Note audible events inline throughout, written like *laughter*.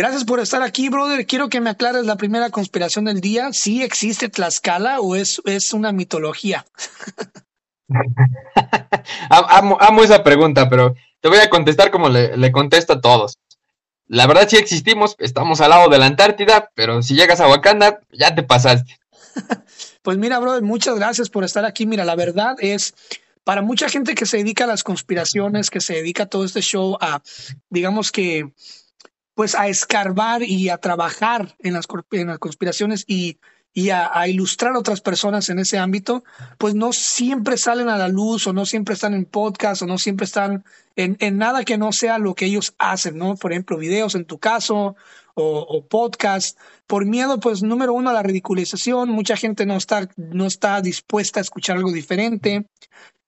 Gracias por estar aquí, brother. Quiero que me aclares la primera conspiración del día. ¿Sí existe Tlaxcala o es, es una mitología? *laughs* amo, esa pregunta, pero te voy a contestar como le, le contesto a todos. La verdad sí existimos, estamos al lado de la Antártida, pero si llegas a Wakanda, ya te pasaste. *laughs* Pues mira, brother, muchas gracias por estar aquí. Mira, la verdad es, para mucha gente que se dedica a las conspiraciones, que se dedica a todo este show a, digamos que, pues a escarbar y a trabajar en las, conspiraciones y y a, ilustrar a otras personas en ese ámbito, pues no siempre salen a la luz o no siempre están en podcast o no siempre están en, en nada que no sea lo que ellos hacen, ¿no? Por ejemplo, videos en tu caso o, o podcast. Por miedo, pues número uno, a la ridiculización. Mucha gente no está, no está dispuesta a escuchar algo diferente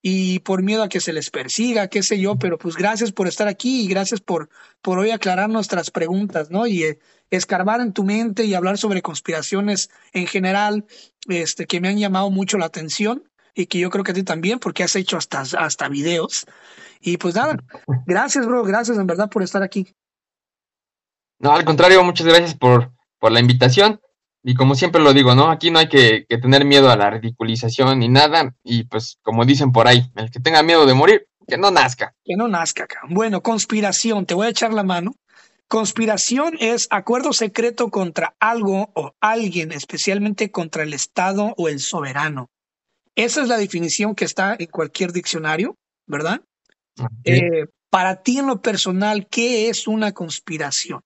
y por miedo a que se les persiga, qué sé yo, pero pues gracias por estar aquí y gracias por, por hoy aclarar nuestras preguntas, ¿no? Y eh, escarbar en tu mente y hablar sobre conspiraciones en general, este, que me han llamado mucho la atención y que yo creo que a ti también, porque has hecho hasta, hasta videos. Y pues nada, *laughs* gracias, bro, gracias en verdad por estar aquí. No, al contrario, muchas gracias por, por la invitación. Y como siempre lo digo, ¿no? Aquí no hay que, tener miedo a la ridiculización ni nada. Y pues, como dicen por ahí, el que tenga miedo de morir, que no nazca. Que no nazca, acá. Bueno, conspiración, te voy a echar la mano. Conspiración es acuerdo secreto contra algo o alguien, especialmente contra el Estado o el soberano. Esa es la definición que está en cualquier diccionario, ¿verdad? Eh, para ti en lo personal, ¿qué es una conspiración?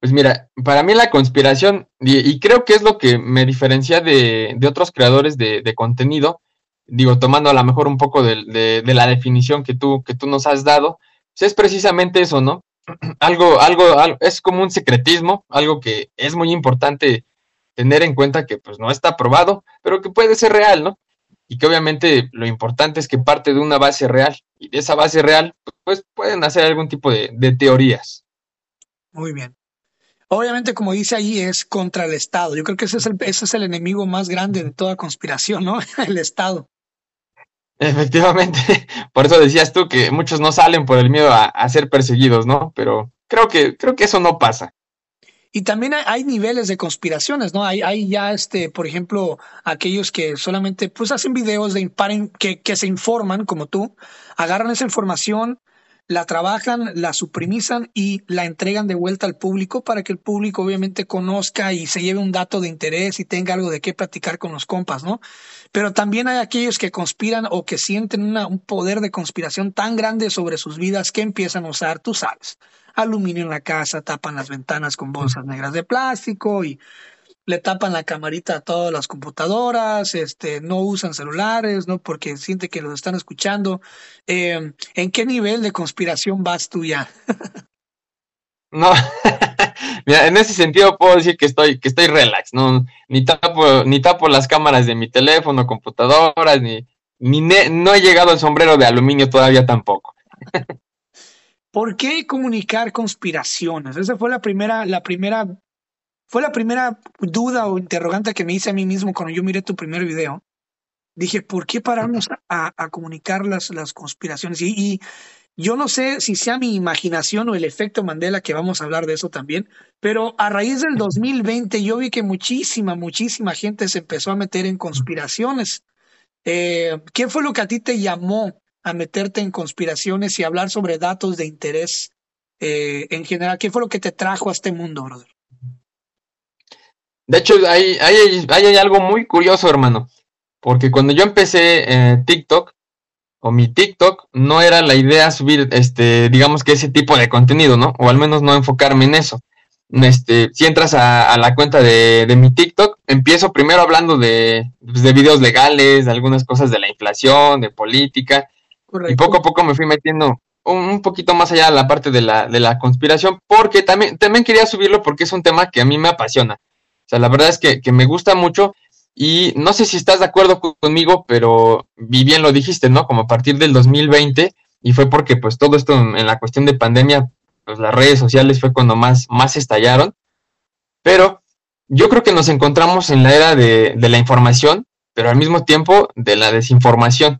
Pues mira, para mí la conspiración, y, creo que es lo que me diferencia de, otros creadores de, contenido, digo, tomando a lo mejor un poco de, la definición que tú, que tú nos has dado, pues es precisamente eso, ¿no? *clears throat* algo, algo, es como un secretismo, algo que es muy importante tener en cuenta que pues no está probado, pero que puede ser real, ¿no? Y que obviamente lo importante es que parte de una base real, y de esa base real, pues pueden hacer algún tipo de teorías. Muy bien. Obviamente, como dice ahí, es contra el Estado. Yo creo que ese es el, ese es el enemigo más grande de toda conspiración, ¿no? *laughs* el Estado. Efectivamente, *laughs* por eso decías tú que muchos no salen por el miedo a, ser perseguidos, ¿no? Pero creo que, creo que eso no pasa. Y también hay, niveles de conspiraciones, ¿no? Hay, hay ya, este, por ejemplo, aquellos que solamente pues hacen videos de que, que se informan, como tú, agarran esa información, la trabajan, la suprimizan y la entregan de vuelta al público para que el público obviamente conozca y se lleve un dato de interés y tenga algo de qué platicar con los compas, ¿no? Pero también hay aquellos que conspiran o que sienten un poder de conspiración tan grande sobre sus vidas que empiezan a usar, tú sabes, aluminio en la casa, tapan las ventanas con bolsas negras de plástico y le tapan la camarita a todas las computadoras, este, no usan celulares, ¿no? Porque siente que los están escuchando. Em, ¿En qué nivel de conspiración vas tú ya? *laughs* no, *laughs* mira, en ese sentido puedo decir que estoy, que estoy relax, no, ni tapo, ni tapo las cámaras de mi teléfono, computadoras, ni, ni no he llegado al sombrero de aluminio todavía tampoco. *laughs* ¿Por qué comunicar conspiraciones? Esa fue la primera, la primera fue la primera duda o interrogante que me hice a mí mismo cuando yo miré tu primer video. Dije, ¿por qué pararnos a, comunicar las, las conspiraciones? Y, yo no sé si sea mi imaginación o el efecto Mandela, que vamos a hablar de eso también, pero a raíz del 2020 yo vi que muchísima, muchísima gente se empezó a meter en conspiraciones. Eh, ¿Qué fue lo que a ti te llamó a meterte en conspiraciones y hablar sobre datos de interés eh, en general? ¿Qué fue lo que te trajo a este mundo, brother? De hecho, hay, hay, hay, algo muy curioso, hermano. Porque cuando yo empecé eh, TikTok, o mi TikTok, no era la idea subir, este, digamos que ese tipo de contenido, ¿no? O al menos no enfocarme en eso. Este, si entras a, la cuenta de, de, mi TikTok, empiezo primero hablando de, pues, de videos legales, de algunas cosas de la inflación, de política. Y poco a poco me fui metiendo un, poquito más allá de la parte de la, de la conspiración, porque también, también quería subirlo porque es un tema que a mí me apasiona. Sea, la verdad es que, me gusta mucho y no sé si estás de acuerdo conmigo, pero bien lo dijiste, ¿no? Como a partir del 2020 y fue porque pues todo esto en, la cuestión de pandemia, pues las redes sociales fue cuando más, más estallaron. Pero yo creo que nos encontramos en la era de, de la información, pero al mismo tiempo de la desinformación.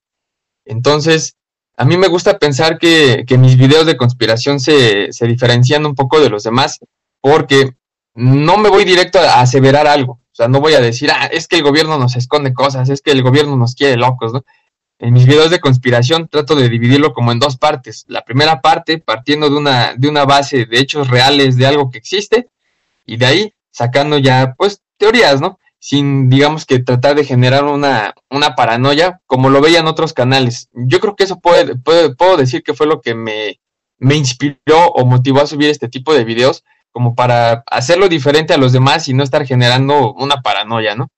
Entonces, a mí me gusta pensar que, mis videos de conspiración se, se, diferencian un poco de los demás porque no me voy directo a aseverar algo. O sea, no voy a decir, ah, es que el gobierno nos esconde cosas, es que el gobierno nos quiere locos, ¿no? En mis videos de conspiración trato de dividirlo como en dos partes. La primera parte, partiendo de una, de una base de hechos reales de algo que existe, y de ahí sacando ya, pues, teorías, ¿no? Sin, digamos que tratar de generar una, una paranoia, como lo veían otros canales. Yo creo que eso puede, puedo decir que fue lo que me, me inspiró o motivó a subir este tipo de videos, como para hacerlo diferente a los demás y no estar generando una paranoia, ¿no?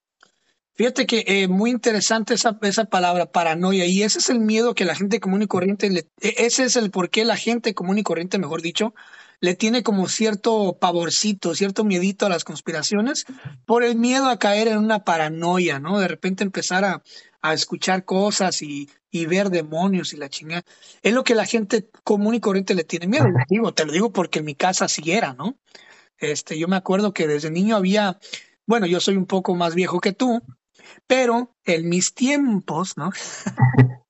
Fíjate que eh, muy interesante esa, esa palabra, paranoia, y ese es el miedo que la gente común y corriente, e, ese es el por qué la gente común y corriente, mejor dicho, le tiene como cierto pavorcito, cierto miedito a las conspiraciones, por el miedo a caer en una paranoia, ¿no? De repente empezar a, a escuchar cosas y, y, ver demonios y la chingada. Es lo que la gente común y corriente le tiene miedo. Te digo, te lo digo porque en mi casa sí era, ¿no? Este, yo me acuerdo que desde niño había, bueno, yo soy un poco más viejo que tú, pero en mis tiempos, ¿no? *laughs*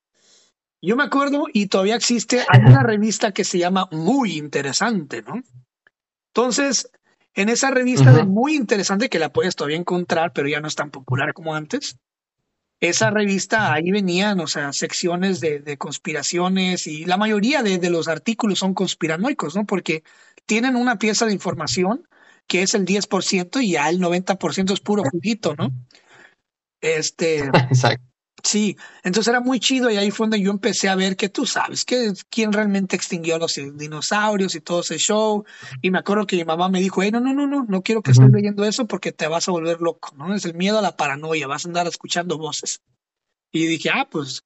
Yo me acuerdo y todavía existe, hay una revista que se llama Muy Interesante, ¿no? Entonces, en esa revista de Muy Interesante, que la puedes todavía encontrar, pero ya no es tan popular como antes, esa revista, ahí venían, o sea, secciones de, conspiraciones y la mayoría de, de, los artículos son conspiranoicos, ¿no? Porque tienen una pieza de información que es el 10% y ya el 90% es puro juguito, ¿no? Este. *laughs* Exacto. Sí, entonces era muy chido y ahí fue donde yo empecé a ver que tú sabes que quién realmente extinguió a los dinosaurios y todo ese show. Y me acuerdo que mi mamá me dijo, hey, no, no, no, no, no quiero que estés leyendo eso porque te vas a volver loco, ¿no? Es el miedo a la paranoia, vas a andar escuchando voces. Y dije, ah, pues,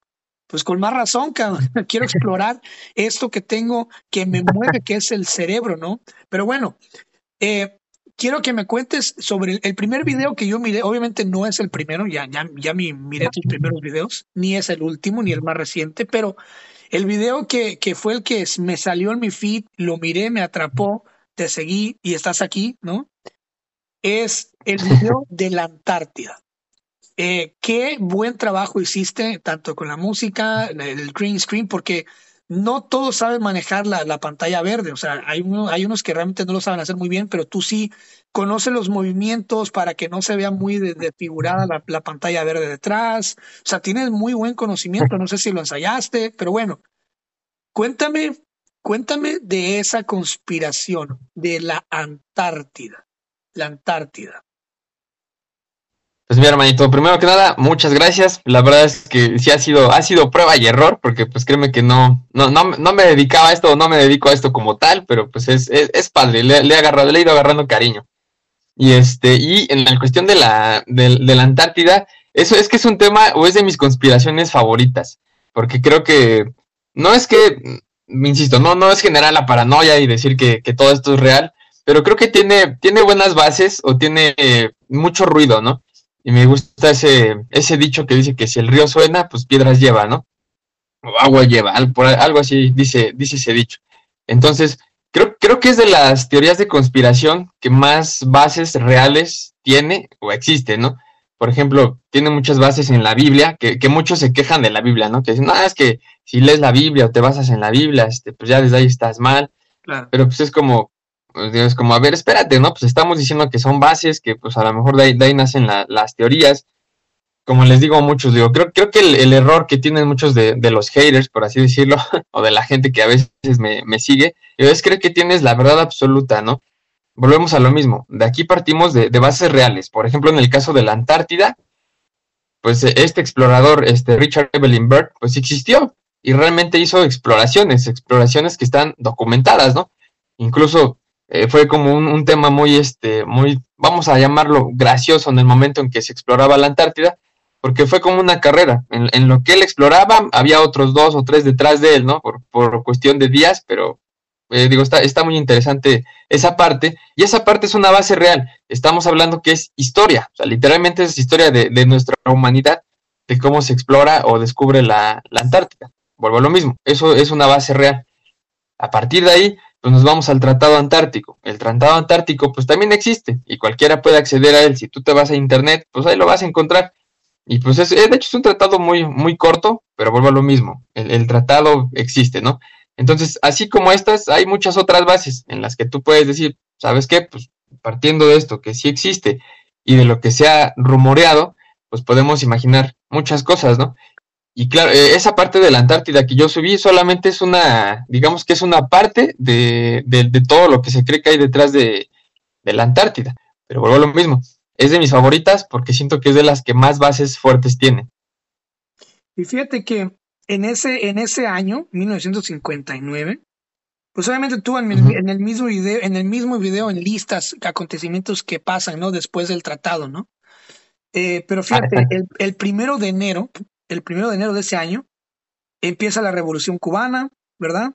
pues con más razón, *laughs* quiero *laughs* explorar esto que tengo que me mueve, que es el cerebro, ¿no? Pero bueno, eh, quiero que me cuentes sobre el, primer video que yo miré. Obviamente no es el primero, ya, ya, ya miré tus primeros videos, ni es el último, ni el más reciente, pero el video que, que fue el que me salió en mi feed, lo miré, me atrapó, te seguí y estás aquí, ¿no? Es el video *laughs* de la Antártida. Eh, qué buen trabajo hiciste, tanto con la música, el green screen, porque no todos saben manejar la, la pantalla verde, o sea, hay, unos que realmente no lo saben hacer muy bien, pero tú sí conoces los movimientos para que no se vea muy desfigurada la, la, pantalla verde detrás, o sea, tienes muy buen conocimiento, no sé si lo ensayaste, pero bueno, cuéntame, cuéntame de esa conspiración de la Antártida, la Antártida. Pues mi hermanito, primero que nada, muchas gracias. La verdad es que sí ha sido, ha sido prueba y error, porque pues créeme que no, no, no, no me dedicaba a esto, no me dedico a esto como tal, pero pues es, es, padre, le, he agarrado, le he ido agarrando cariño. Y este, y en la cuestión de la, de, la Antártida, eso es que es un tema, o es de mis conspiraciones favoritas, porque creo que, no es que, insisto, no, no es generar la paranoia y decir que, que todo esto es real, pero creo que tiene, tiene buenas bases o tiene eh, mucho ruido, ¿no? Y me gusta ese, ese dicho que dice que si el río suena, pues piedras lleva, ¿no? O agua lleva, algo así dice, dice ese dicho. Entonces, creo, creo que es de las teorías de conspiración que más bases reales tiene o existe, ¿no? Por ejemplo, tiene muchas bases en la Biblia, que, que muchos se quejan de la Biblia, ¿no? Que dicen, no, es que si lees la Biblia o te basas en la Biblia, este, pues ya desde ahí estás mal. Claro. Pero pues es como, es como, a ver, espérate, ¿no? Pues estamos diciendo que son bases, que pues a lo mejor de ahí, nacen las teorías. Como les digo a muchos, digo, creo, creo que el, error que tienen muchos de, los haters, por así decirlo, *laughs* o de la gente que a veces me, sigue, es creer que tienes la verdad absoluta, ¿no? Volvemos a lo mismo. De aquí partimos de, bases reales. Por ejemplo, en el caso de la Antártida, pues este explorador, este Richard Evelyn Bird, pues existió y realmente hizo exploraciones, exploraciones que están documentadas, ¿no? Incluso eh, fue como un, tema muy, este, muy, vamos a llamarlo gracioso en el momento en que se exploraba la Antártida, porque fue como una carrera. En, lo que él exploraba, había otros dos o tres detrás de él, ¿no? Por, por cuestión de días, pero eh, digo, está, está muy interesante esa parte, y esa parte es una base real. Estamos hablando que es historia, o sea, literalmente es historia de, de nuestra humanidad, de cómo se explora o descubre la, la Antártida. Vuelvo a lo mismo, eso es una base real. A partir de ahí, pues nos vamos al Tratado Antártico. El Tratado Antártico pues también existe y cualquiera puede acceder a él. Si tú te vas a internet, pues ahí lo vas a encontrar. Y pues es, de hecho es un tratado muy, muy corto, pero vuelvo a lo mismo, el, tratado existe, ¿no? Entonces, así como estas, hay muchas otras bases en las que tú puedes decir, ¿sabes qué? Pues partiendo de esto, que sí existe, y de lo que se ha rumoreado, pues podemos imaginar muchas cosas, ¿no? Y claro, eh, esa parte de la Antártida que yo subí solamente es una, digamos que es una parte de, de, todo lo que se cree que hay detrás de, de la Antártida. Pero vuelvo a lo mismo, es de mis favoritas porque siento que es de las que más bases fuertes tiene. Y fíjate que en ese, en ese año, 1959, pues obviamente tú en, el, mismo video, en el mismo video en listas acontecimientos que pasan, ¿no? Después del tratado, ¿no? Eh, pero fíjate, el, primero de enero, el primero de enero de ese año, empieza la Revolución Cubana, ¿verdad?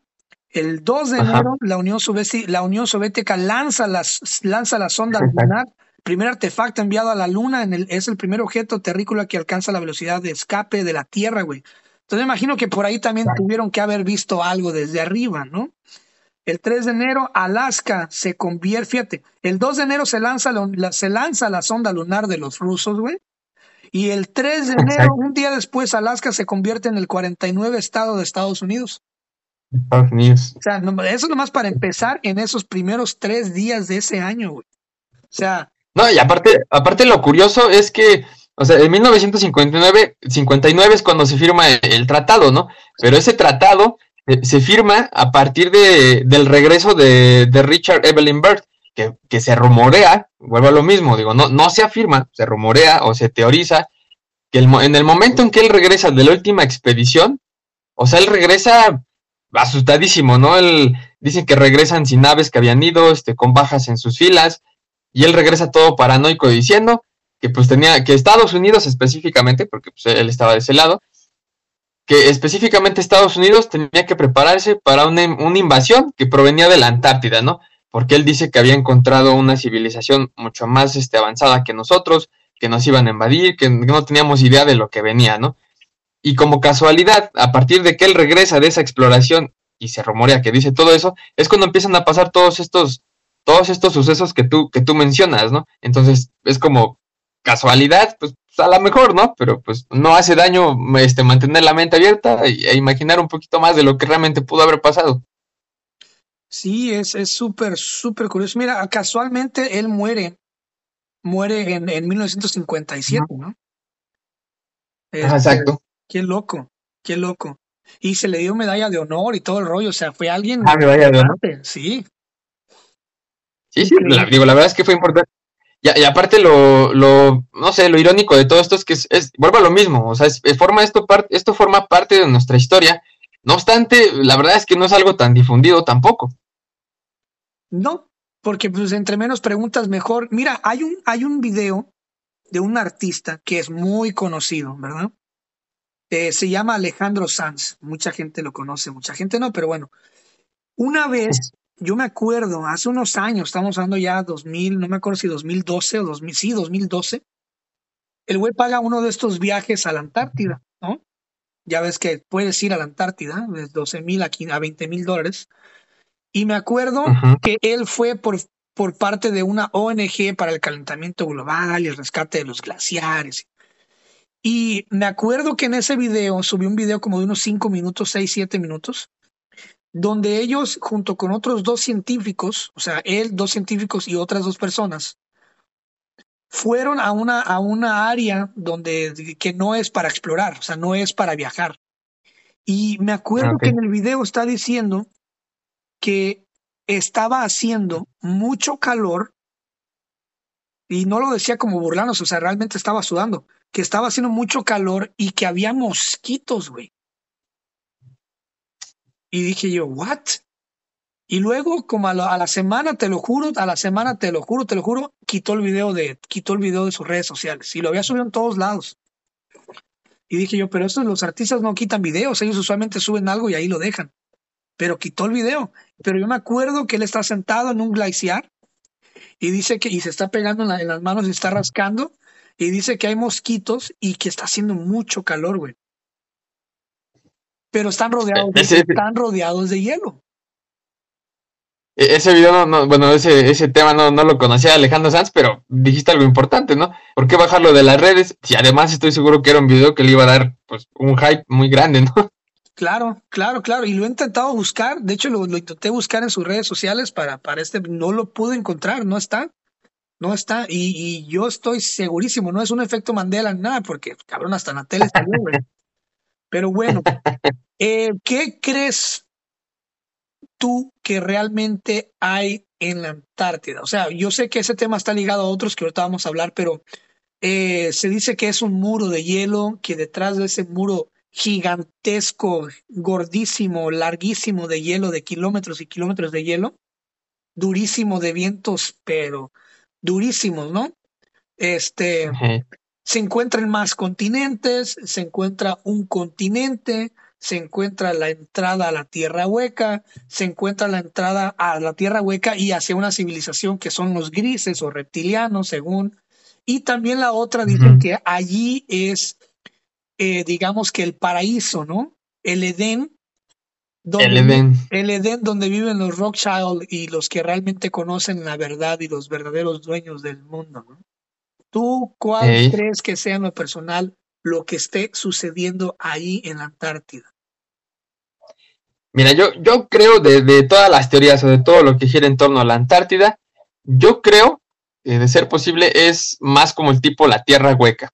El 2 de enero, la Unión, Soviética, la Unión Soviética lanza, las, lanza la sonda lunar Primer artefacto enviado a la Luna en el, es el primer objeto terrícola que alcanza la velocidad de escape de la Tierra, güey. Entonces me imagino que por ahí también tuvieron que haber visto algo desde arriba, ¿no? El 3 de enero, Alaska se convierte, fíjate, el 2 de enero se lanza la, se lanza la sonda lunar de los rusos, güey. Y el 3 de enero, un día después, Alaska se convierte en el 49 estado de Estados Unidos. Estados Unidos. O sea, eso es nomás para empezar en esos primeros tres días de ese año, güey. O sea, no, y aparte, aparte lo curioso es que, o sea, en 1959 59 es cuando se firma el, tratado, ¿no? Pero ese tratado eh, se firma a partir de, del regreso de, de Richard Evelyn Byrd, que, se rumorea, vuelvo a lo mismo, digo, no, no se afirma, se rumorea o se teoriza que el, en el momento en que él regresa de la última expedición, o sea, él regresa asustadísimo, ¿no? Él, dicen que regresan sin naves que habían ido, este, con bajas en sus filas, y él regresa todo paranoico diciendo que pues tenía, que Estados Unidos específicamente, porque pues él estaba de ese lado, que específicamente Estados Unidos tenía que prepararse para una, invasión que provenía de la Antártida, ¿no? Porque él dice que había encontrado una civilización mucho más este, avanzada que nosotros, que nos iban a invadir, que no teníamos idea de lo que venía, ¿no? Y como casualidad, a partir de que él regresa de esa exploración y se rumorea que dice todo eso, es cuando empiezan a pasar todos estos todos estos sucesos que tú, que tú mencionas, ¿no? Entonces, es como casualidad, pues a lo mejor, ¿no? Pero pues no hace daño este, mantener la mente abierta e, imaginar un poquito más de lo que realmente pudo haber pasado. Sí, es súper, súper curioso. Mira, casualmente él muere, muere en, en 1957, ¿no? Este, Exacto. Qué loco, qué loco. Y se le dio medalla de honor y todo el rollo, o sea, fue alguien... Ah, medalla de honor. Sí, Sí, sí, la, digo, la verdad es que fue importante. Y, aparte lo, lo, no sé, lo irónico de todo esto es que es, es vuelvo a lo mismo, o sea, es, forma esto, esto forma parte de nuestra historia. No obstante, la verdad es que no es algo tan difundido tampoco. No, porque pues entre menos preguntas mejor. Mira, hay un, hay un video de un artista que es muy conocido, ¿verdad? Eh, se llama Alejandro Sanz. Mucha gente lo conoce, mucha gente no, pero bueno. Una vez yo me acuerdo, hace unos años, estamos hablando ya 2000, no me acuerdo si 2012 o 2000, sí, 2012, el güey paga uno de estos viajes a la Antártida, ¿no? Ya ves que puedes ir a la Antártida, de 12 mil a, 20 mil dólares. Y me acuerdo que él fue por, por parte de una ONG para el calentamiento global y el rescate de los glaciares. Y me acuerdo que en ese video, subí un video como de unos 5 minutos, 6, 7 minutos, donde ellos, junto con otros dos científicos, o sea, él, dos científicos y otras dos personas, fueron a una, a una área donde que no es para explorar, o sea, no es para viajar. Y me acuerdo que en el video está diciendo que estaba haciendo mucho calor y no lo decía como burlanos, o sea, realmente estaba sudando, que estaba haciendo mucho calor y que había mosquitos, güey. Y dije yo, ¿what? Y luego, como a la, semana, te lo juro, a la semana, te lo juro, te lo juro, quitó el video de, quitó el video de sus redes sociales y lo había subido en todos lados. Y dije yo, pero estos los artistas no quitan videos, ellos usualmente suben algo y ahí lo dejan. Pero quitó el video. Pero yo me acuerdo que él está sentado en un glaciar y dice que, y se está pegando en, en las manos y está rascando y dice que hay mosquitos y que está haciendo mucho calor, güey pero están rodeados, de, están rodeados de hielo. E-, ese video, no, bueno, ese, ese tema no, no lo conocía Alejandro Sanz, pero dijiste algo importante, ¿no? ¿Por qué bajarlo de las redes? Si además estoy seguro que era un video que le iba a dar pues un hype muy grande, ¿no? *laughs* Claro, claro, claro. Y lo he intentado buscar. De hecho, lo, intenté buscar en sus redes sociales para, para este. No lo pude encontrar, no está. No está. Y, y yo estoy segurísimo, no es un efecto Mandela nada, porque cabrón, hasta en la tele está bien, *laughs* Pero bueno, eh, ¿qué crees tú que realmente hay en la Antártida? O sea, yo sé que ese tema está ligado a otros que ahorita vamos a hablar, pero eh, se dice que es un muro de hielo, que detrás de ese muro gigantesco, gordísimo, larguísimo de hielo, de kilómetros y kilómetros de hielo, durísimo de vientos, pero durísimos, ¿no? Este, se encuentran más continentes, se encuentra un continente, se encuentra la entrada a la tierra hueca, se encuentra la entrada a la tierra hueca y hacia una civilización que son los grises o reptilianos, según. Y también la otra dice que allí es, eh, digamos que el paraíso, ¿no? El Edén. Donde, el Edén. El Edén donde viven los Rothschild y los que realmente conocen la verdad y los verdaderos dueños del mundo, ¿no? ¿Tú cuál crees que sea en lo personal lo que esté sucediendo ahí en la Antártida? Mira, yo, yo creo de, todas las teorías o de todo lo que gira en torno a la Antártida, yo creo que de ser posible es más como el tipo la Tierra hueca.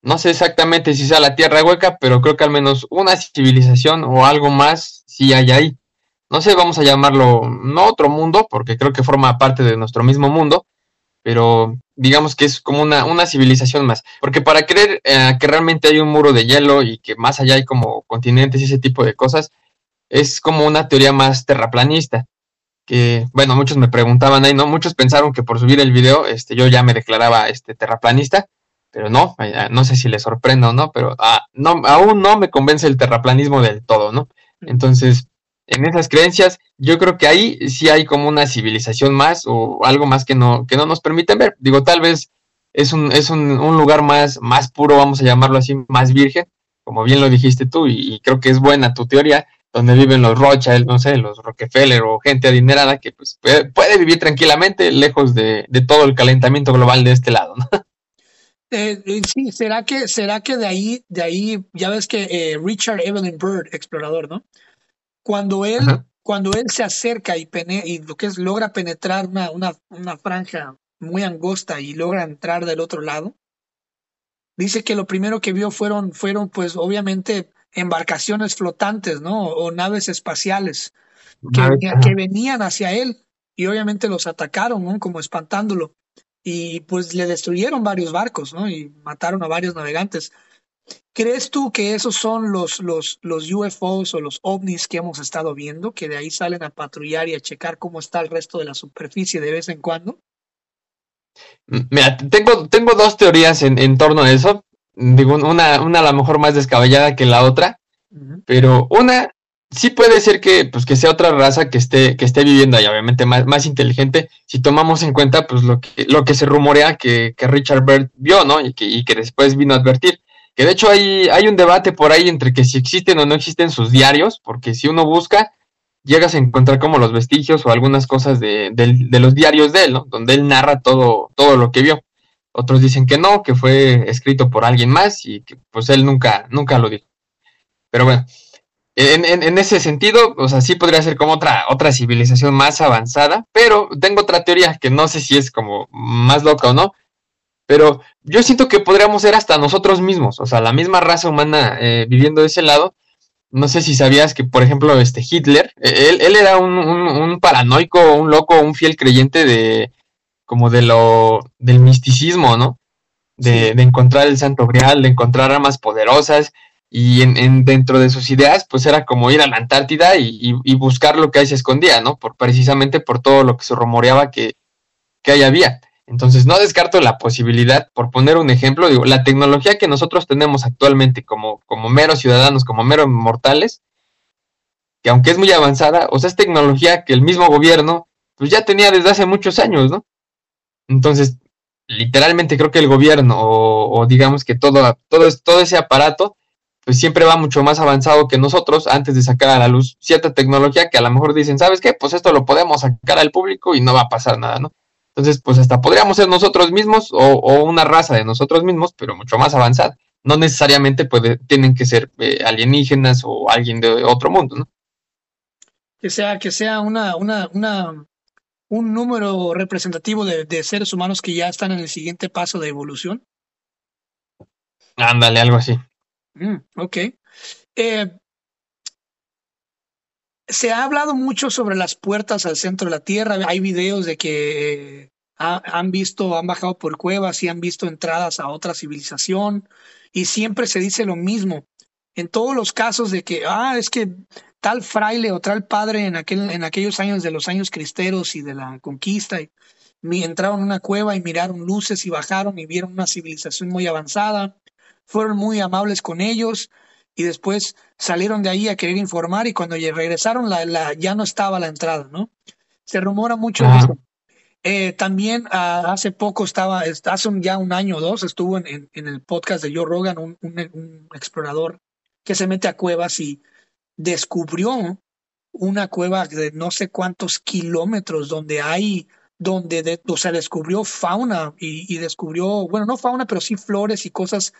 No sé exactamente si sea la Tierra hueca, pero creo que al menos una civilización o algo más sí hay ahí. No sé, vamos a llamarlo no otro mundo, porque creo que forma parte de nuestro mismo mundo, pero digamos que es como una, una civilización más. Porque para creer eh, que realmente hay un muro de hielo y que más allá hay como continentes y ese tipo de cosas, es como una teoría más terraplanista. Que, bueno, muchos me preguntaban ahí, ¿no? Muchos pensaron que por subir el video, este, yo ya me declaraba este terraplanista, pero no, no sé si les sorprendo o no, pero ah, no, aún no me convence el terraplanismo del todo, ¿no? Entonces, en esas creencias, yo creo que ahí sí hay como una civilización más o algo más que no, que no nos permiten ver. Digo, tal vez es un, es un, lugar más, más puro, vamos a llamarlo así, más virgen, como bien lo dijiste tú, y, creo que es buena tu teoría, donde viven los Rothschild, no sé, los Rockefeller o gente adinerada que pues, puede, vivir tranquilamente lejos de, todo el calentamiento global de este lado, ¿no? *laughs* Eh, eh, sí, será que, será que de ahí, de ahí, ya ves que eh, Richard Evelyn Bird, explorador, ¿no? Cuando él, cuando él se acerca y, y lo que es logra penetrar una, una, una franja muy angosta y logra entrar del otro lado, dice que lo primero que vio fueron, fueron pues obviamente embarcaciones flotantes, ¿no? O naves espaciales que, que, venían hacia él y obviamente los atacaron, ¿no? Como espantándolo. Y pues le destruyeron varios barcos, ¿no? Y mataron a varios navegantes. ¿Crees tú que esos son los, los, los UFOs o los ovnis que hemos estado viendo, que de ahí salen a patrullar y a checar cómo está el resto de la superficie de vez en cuando? Mira, tengo, tengo dos teorías en, torno a eso. Digo, una, una a lo mejor más descabellada que la otra, pero una sí puede ser que, pues, que sea otra raza que esté, que esté viviendo ahí, obviamente más, más inteligente, si tomamos en cuenta pues lo que, lo que se rumorea que, que Richard Bird vio, ¿no? Y que, y que después vino a advertir. Que de hecho hay, hay un debate por ahí entre que si existen o no existen sus diarios, porque si uno busca, llegas a encontrar como los vestigios o algunas cosas de, los diarios de él, ¿no? Donde él narra todo, todo lo que vio. Otros dicen que no, que fue escrito por alguien más y que pues él nunca, nunca lo dijo. Pero bueno, en, en, ese sentido, o sea, sí podría ser como otra, otra civilización más avanzada, pero tengo otra teoría que no sé si es como más loca o no, pero yo siento que podríamos ser hasta nosotros mismos, o sea, la misma raza humana eh, viviendo de ese lado. No sé si sabías que, por ejemplo, este Hitler, e-, él, él era un, un, paranoico, un loco, un fiel creyente de como de lo del misticismo, ¿no? De, de encontrar el santo grial, de encontrar armas poderosas, y en, en, dentro de sus ideas, pues era como ir a la Antártida y, y, buscar lo que ahí se escondía, ¿no? Por, precisamente por todo lo que se rumoreaba que, que ahí había. Entonces, no descarto la posibilidad, por poner un ejemplo, digo, la tecnología que nosotros tenemos actualmente como, como meros ciudadanos, como meros mortales, que aunque es muy avanzada, o sea, es tecnología que el mismo gobierno, pues ya tenía desde hace muchos años, ¿no? Entonces, literalmente creo que el gobierno, o, digamos que todo, todo, todo ese aparato, pues siempre va mucho más avanzado que nosotros antes de sacar a la luz cierta tecnología que a lo mejor dicen, ¿sabes qué? Pues esto lo podemos sacar al público y no va a pasar nada, ¿no? Entonces, pues hasta podríamos ser nosotros mismos o, una raza de nosotros mismos, pero mucho más avanzada. No necesariamente puede, tienen que ser eh, alienígenas o alguien de otro mundo, ¿no? Que sea, que sea una, una, una, un número representativo de, seres humanos que ya están en el siguiente paso de evolución. Ándale, algo así. Mm, ok. Eh, se ha hablado mucho sobre las puertas al centro de la Tierra. Hay videos de que eh, han visto, han bajado por cuevas y han visto entradas a otra civilización. Y siempre se dice lo mismo. En todos los casos de que, ah, es que tal fraile o tal padre en, aquel, en aquellos años de los años cristeros y de la conquista, entraron a una cueva y miraron luces y bajaron y vieron una civilización muy avanzada. Fueron muy amables con ellos y después salieron de ahí a querer informar y cuando regresaron la, la, ya no estaba la entrada, ¿no? Se rumora mucho de eso. Eh, también ah, hace poco estaba, hace ya un año o dos, estuvo en, en, el podcast de Joe Rogan, un, un, explorador que se mete a cuevas y descubrió una cueva de no sé cuántos kilómetros donde hay, donde, o sea, descubrió fauna y, y, descubrió, bueno, no fauna, pero sí flores y cosas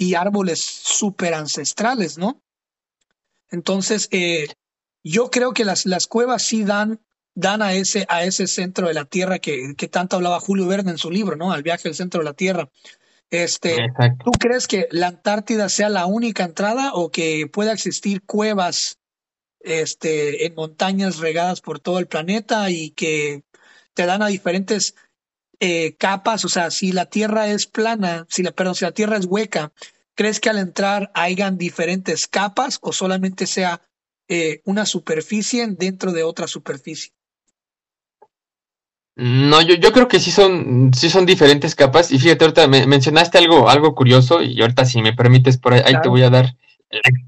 y árboles súper ancestrales, ¿no? Entonces, eh, yo creo que las, las cuevas sí dan, dan a, ese, a ese centro de la Tierra que, que tanto hablaba Julio Verne en su libro, ¿no? Al viaje al centro de la Tierra. Este, ¿Tú crees que la Antártida sea la única entrada o que pueda existir cuevas este, en montañas regadas por todo el planeta y que te dan a diferentes eh, capas, o sea, si la Tierra es plana, si la, perdón, si la Tierra es hueca, ¿crees que al entrar hayan diferentes capas o solamente sea eh, una superficie dentro de otra superficie? No, yo, yo creo que sí son, sí son diferentes capas. Y fíjate, ahorita me, mencionaste algo, algo curioso, y ahorita si me permites, por ahí, te voy a dar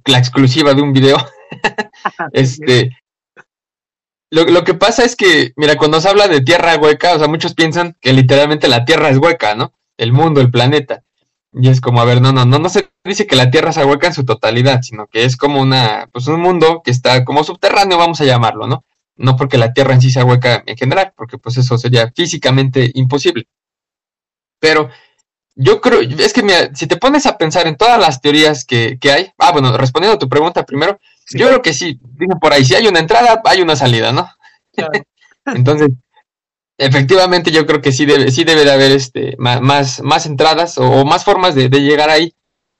la, exclusiva de un video. *laughs* *laughs* este, lo, que pasa es que, mira, cuando se habla de tierra hueca, o sea, muchos piensan que literalmente la tierra es hueca, ¿no? El mundo, el planeta. Y es como, a ver, no, no, no, no se dice que la tierra se hueca en su totalidad, sino que es como una, pues un mundo que está como subterráneo, vamos a llamarlo, ¿no? No porque la tierra en sí sea hueca en general, porque pues eso sería físicamente imposible. Pero yo creo, es que mira, si te pones a pensar en todas las teorías que, que hay, ah, bueno, respondiendo a tu pregunta primero, yo creo que sí, digo por ahí, si hay una entrada, hay una salida, ¿no? *laughs* Entonces, efectivamente yo creo que sí debe, sí debe de haber este, más, más entradas o, más formas de, llegar ahí.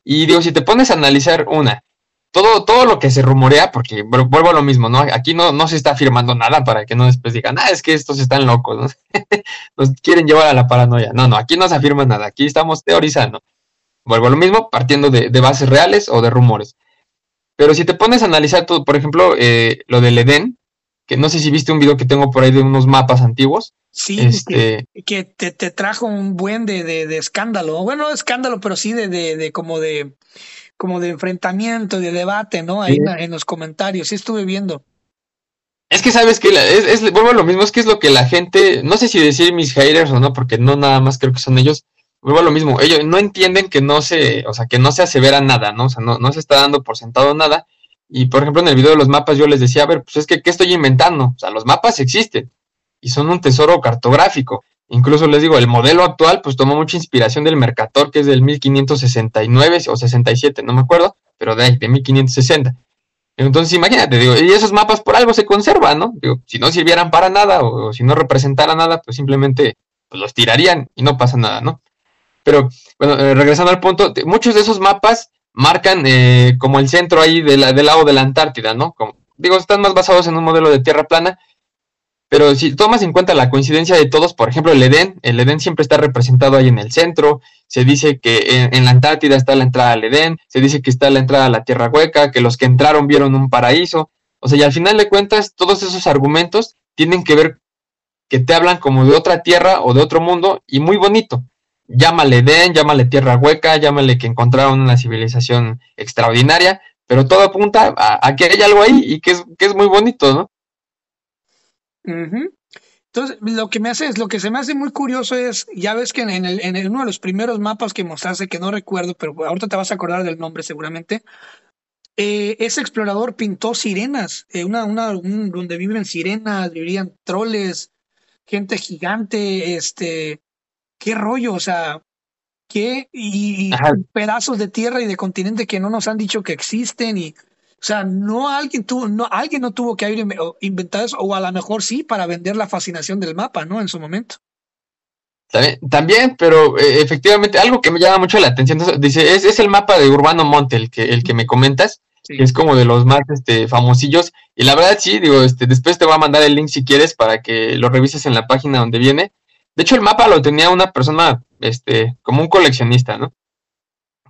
Y digo, si te pones a analizar una, todo, todo lo que se rumorea, porque vuelvo a lo mismo, ¿no? Aquí no, no se está afirmando nada para que no después digan, ah, es que estos están locos, ¿no? *laughs* Nos quieren llevar a la paranoia. No, no, aquí no se afirma nada, aquí estamos teorizando. Vuelvo a lo mismo, partiendo de, de bases reales o de rumores. Pero si te pones a analizar todo, por ejemplo, eh, lo del Edén, que no sé si viste un video que tengo por ahí de unos mapas antiguos. Sí, este... que, te, trajo un buen de, de, escándalo. Bueno, no escándalo, pero sí de, de, como de como de enfrentamiento, de debate, ¿no? Ahí en, los comentarios, sí estuve viendo. Es que sabes que es, es, vuelvo a lo mismo, es que es lo que la gente, no sé si decir mis haters o no, porque no nada más creo que son ellos, vuelvo a lo mismo, ellos no entienden que no se, o sea, que no se asevera nada, ¿no? O sea, no, no se está dando por sentado nada. Y por ejemplo, en el video de los mapas yo les decía, a ver, pues es que, ¿qué estoy inventando? O sea, los mapas existen y son un tesoro cartográfico. Incluso les digo, el modelo actual pues tomó mucha inspiración del Mercator, que es del 1569 o 67, no me acuerdo, pero de, de 1560. Entonces imagínate, digo, y esos mapas por algo se conservan, ¿no? Digo, si no sirvieran para nada o, si no representaran nada, pues simplemente pues, los tirarían y no pasa nada, ¿no? Pero bueno, eh, regresando al punto, muchos de esos mapas marcan eh, como el centro ahí de del lado de la Antártida, ¿no? Como, digo, están más basados en un modelo de tierra plana, pero si tomas en cuenta la coincidencia de todos, por ejemplo, el Edén, el Edén siempre está representado ahí en el centro, se dice que en, la Antártida está la entrada al Edén, se dice que está la entrada a la Tierra Hueca, que los que entraron vieron un paraíso, o sea, y al final de cuentas, todos esos argumentos tienen que ver que te hablan como de otra tierra o de otro mundo y muy bonito llámale Edén, llámale Tierra Hueca, llámale que encontraron una civilización extraordinaria, pero todo apunta a, que hay algo ahí y que es, que es muy bonito, ¿no? Entonces, lo que me hace es, lo que se me hace muy curioso es, ya ves que en, uno de los primeros mapas que mostraste, que no recuerdo, pero ahorita te vas a acordar del nombre seguramente, eh, ese explorador pintó sirenas, eh, una, una, donde viven sirenas, vivirían troles, gente gigante, este, qué rollo, o sea, qué, y, pedazos de tierra y de continente que no nos han dicho que existen y o sea, no alguien tuvo, no, alguien no tuvo que haber inventado eso, o a lo mejor sí, para vender la fascinación del mapa, ¿no? En su momento. También, pero eh, efectivamente, algo que me llama mucho la atención, dice, es, es el mapa de Urbano Monte, el que, el que me comentas, que es como de los más este, famosillos, y la verdad sí, digo, este, después te voy a mandar el link si quieres para que lo revises en la página donde viene. De hecho, el mapa lo tenía una persona, este, como un coleccionista, ¿no?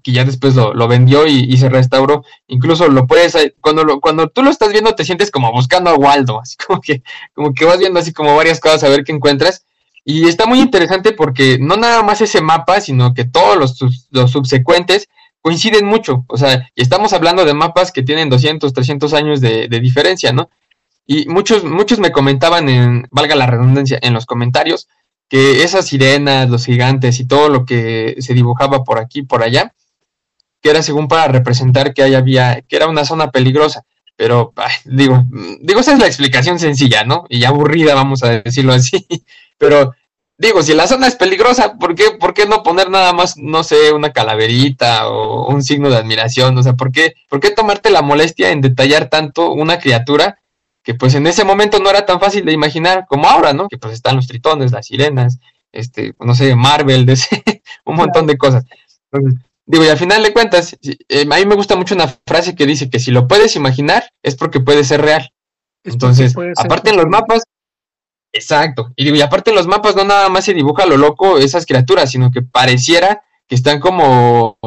que ya después lo, vendió y, se restauró. Incluso lo puedes, cuando, lo, cuando tú lo estás viendo te sientes como buscando a Waldo, así *laughs* como que, como que vas viendo así como varias cosas a ver qué encuentras. Y está muy interesante porque no nada más ese mapa, sino que todos los, los subsecuentes coinciden mucho. O sea, y estamos hablando de mapas que tienen 200, 300 años de, de diferencia, ¿no? Y muchos, muchos me comentaban en, valga la redundancia, en los comentarios, que esas sirenas, los gigantes y todo lo que se dibujaba por aquí, por allá, que era según para representar que ahí había, que era una zona peligrosa. Pero digo, digo, esa es la explicación sencilla, ¿no? Y aburrida, vamos a decirlo así. *laughs* Pero digo, si la zona es peligrosa, ¿por qué, ¿por qué no poner nada más, no sé, una calaverita o un signo de admiración? O sea, ¿por qué, ¿por qué tomarte la molestia en detallar tanto una criatura que pues en ese momento no era tan fácil de imaginar como ahora, ¿no? Que pues están los tritones, las sirenas, este, no sé, Marvel, *laughs* de un montón de cosas. Entonces, Digo, y al final de cuentas, eh, a mí me gusta mucho una frase que dice que si lo puedes imaginar es porque puede ser real. Entonces, aparte en los mapas, exacto. Y digo, y aparte en los mapas no nada más se dibuja lo loco esas criaturas, sino que pareciera que están como,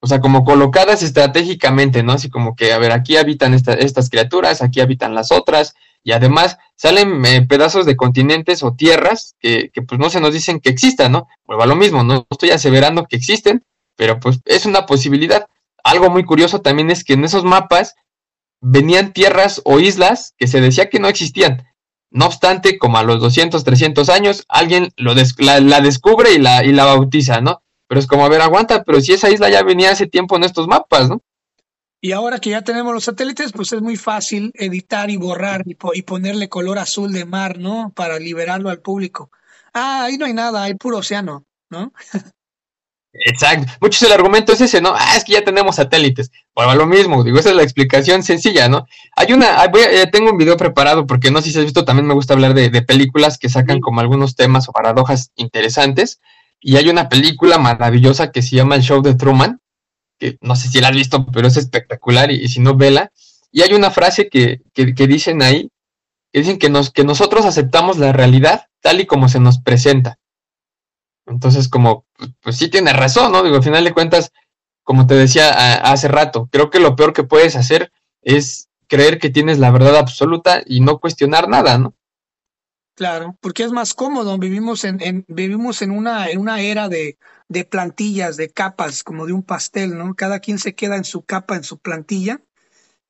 o sea, como colocadas estratégicamente, ¿no? Así como que, a ver, aquí habitan estas criaturas, aquí habitan las otras, y además salen eh, pedazos de continentes o tierras que, que, pues no se nos dicen que existan, ¿no? Vuelvo a lo mismo, no estoy aseverando que existen, pero pues es una posibilidad. Algo muy curioso también es que en esos mapas venían tierras o islas que se decía que no existían. No obstante, como a los 200, 300 años, alguien lo la, descubre y la, y la bautiza, ¿no? Pero es como, a ver, aguanta, pero si esa isla ya venía hace tiempo en estos mapas, ¿no? Y ahora que ya tenemos los satélites, pues es muy fácil editar y borrar y, y, ponerle color azul de mar, ¿no? Para liberarlo al público. Ah, ahí no hay nada, hay puro océano, ¿no? *laughs* Exacto. Muchos el argumento es ese, ¿no? Ah, es que ya tenemos satélites. Bueno, lo mismo, digo, esa es la explicación sencilla, ¿no? Hay una, voy eh, tengo un video preparado porque no sé si has visto, también me gusta hablar de, películas que sacan como algunos temas o paradojas interesantes. Y hay una película maravillosa que se llama El Show de Truman, que no sé si la has visto, pero es espectacular y, si no, vela. Y hay una frase que, que, que dicen ahí, que dicen que, nos, que nosotros aceptamos la realidad tal y como se nos presenta entonces, como, pues, pues, sí tiene razón, ¿no? Digo, al final de cuentas, como te decía hace rato, creo que lo peor que puedes hacer es creer que tienes la verdad absoluta y no cuestionar nada, ¿no? Claro, porque es más cómodo. Vivimos en, en vivimos en una, en una era de, de plantillas, de capas, como de un pastel, ¿no? Cada quien se queda en su capa, en su plantilla,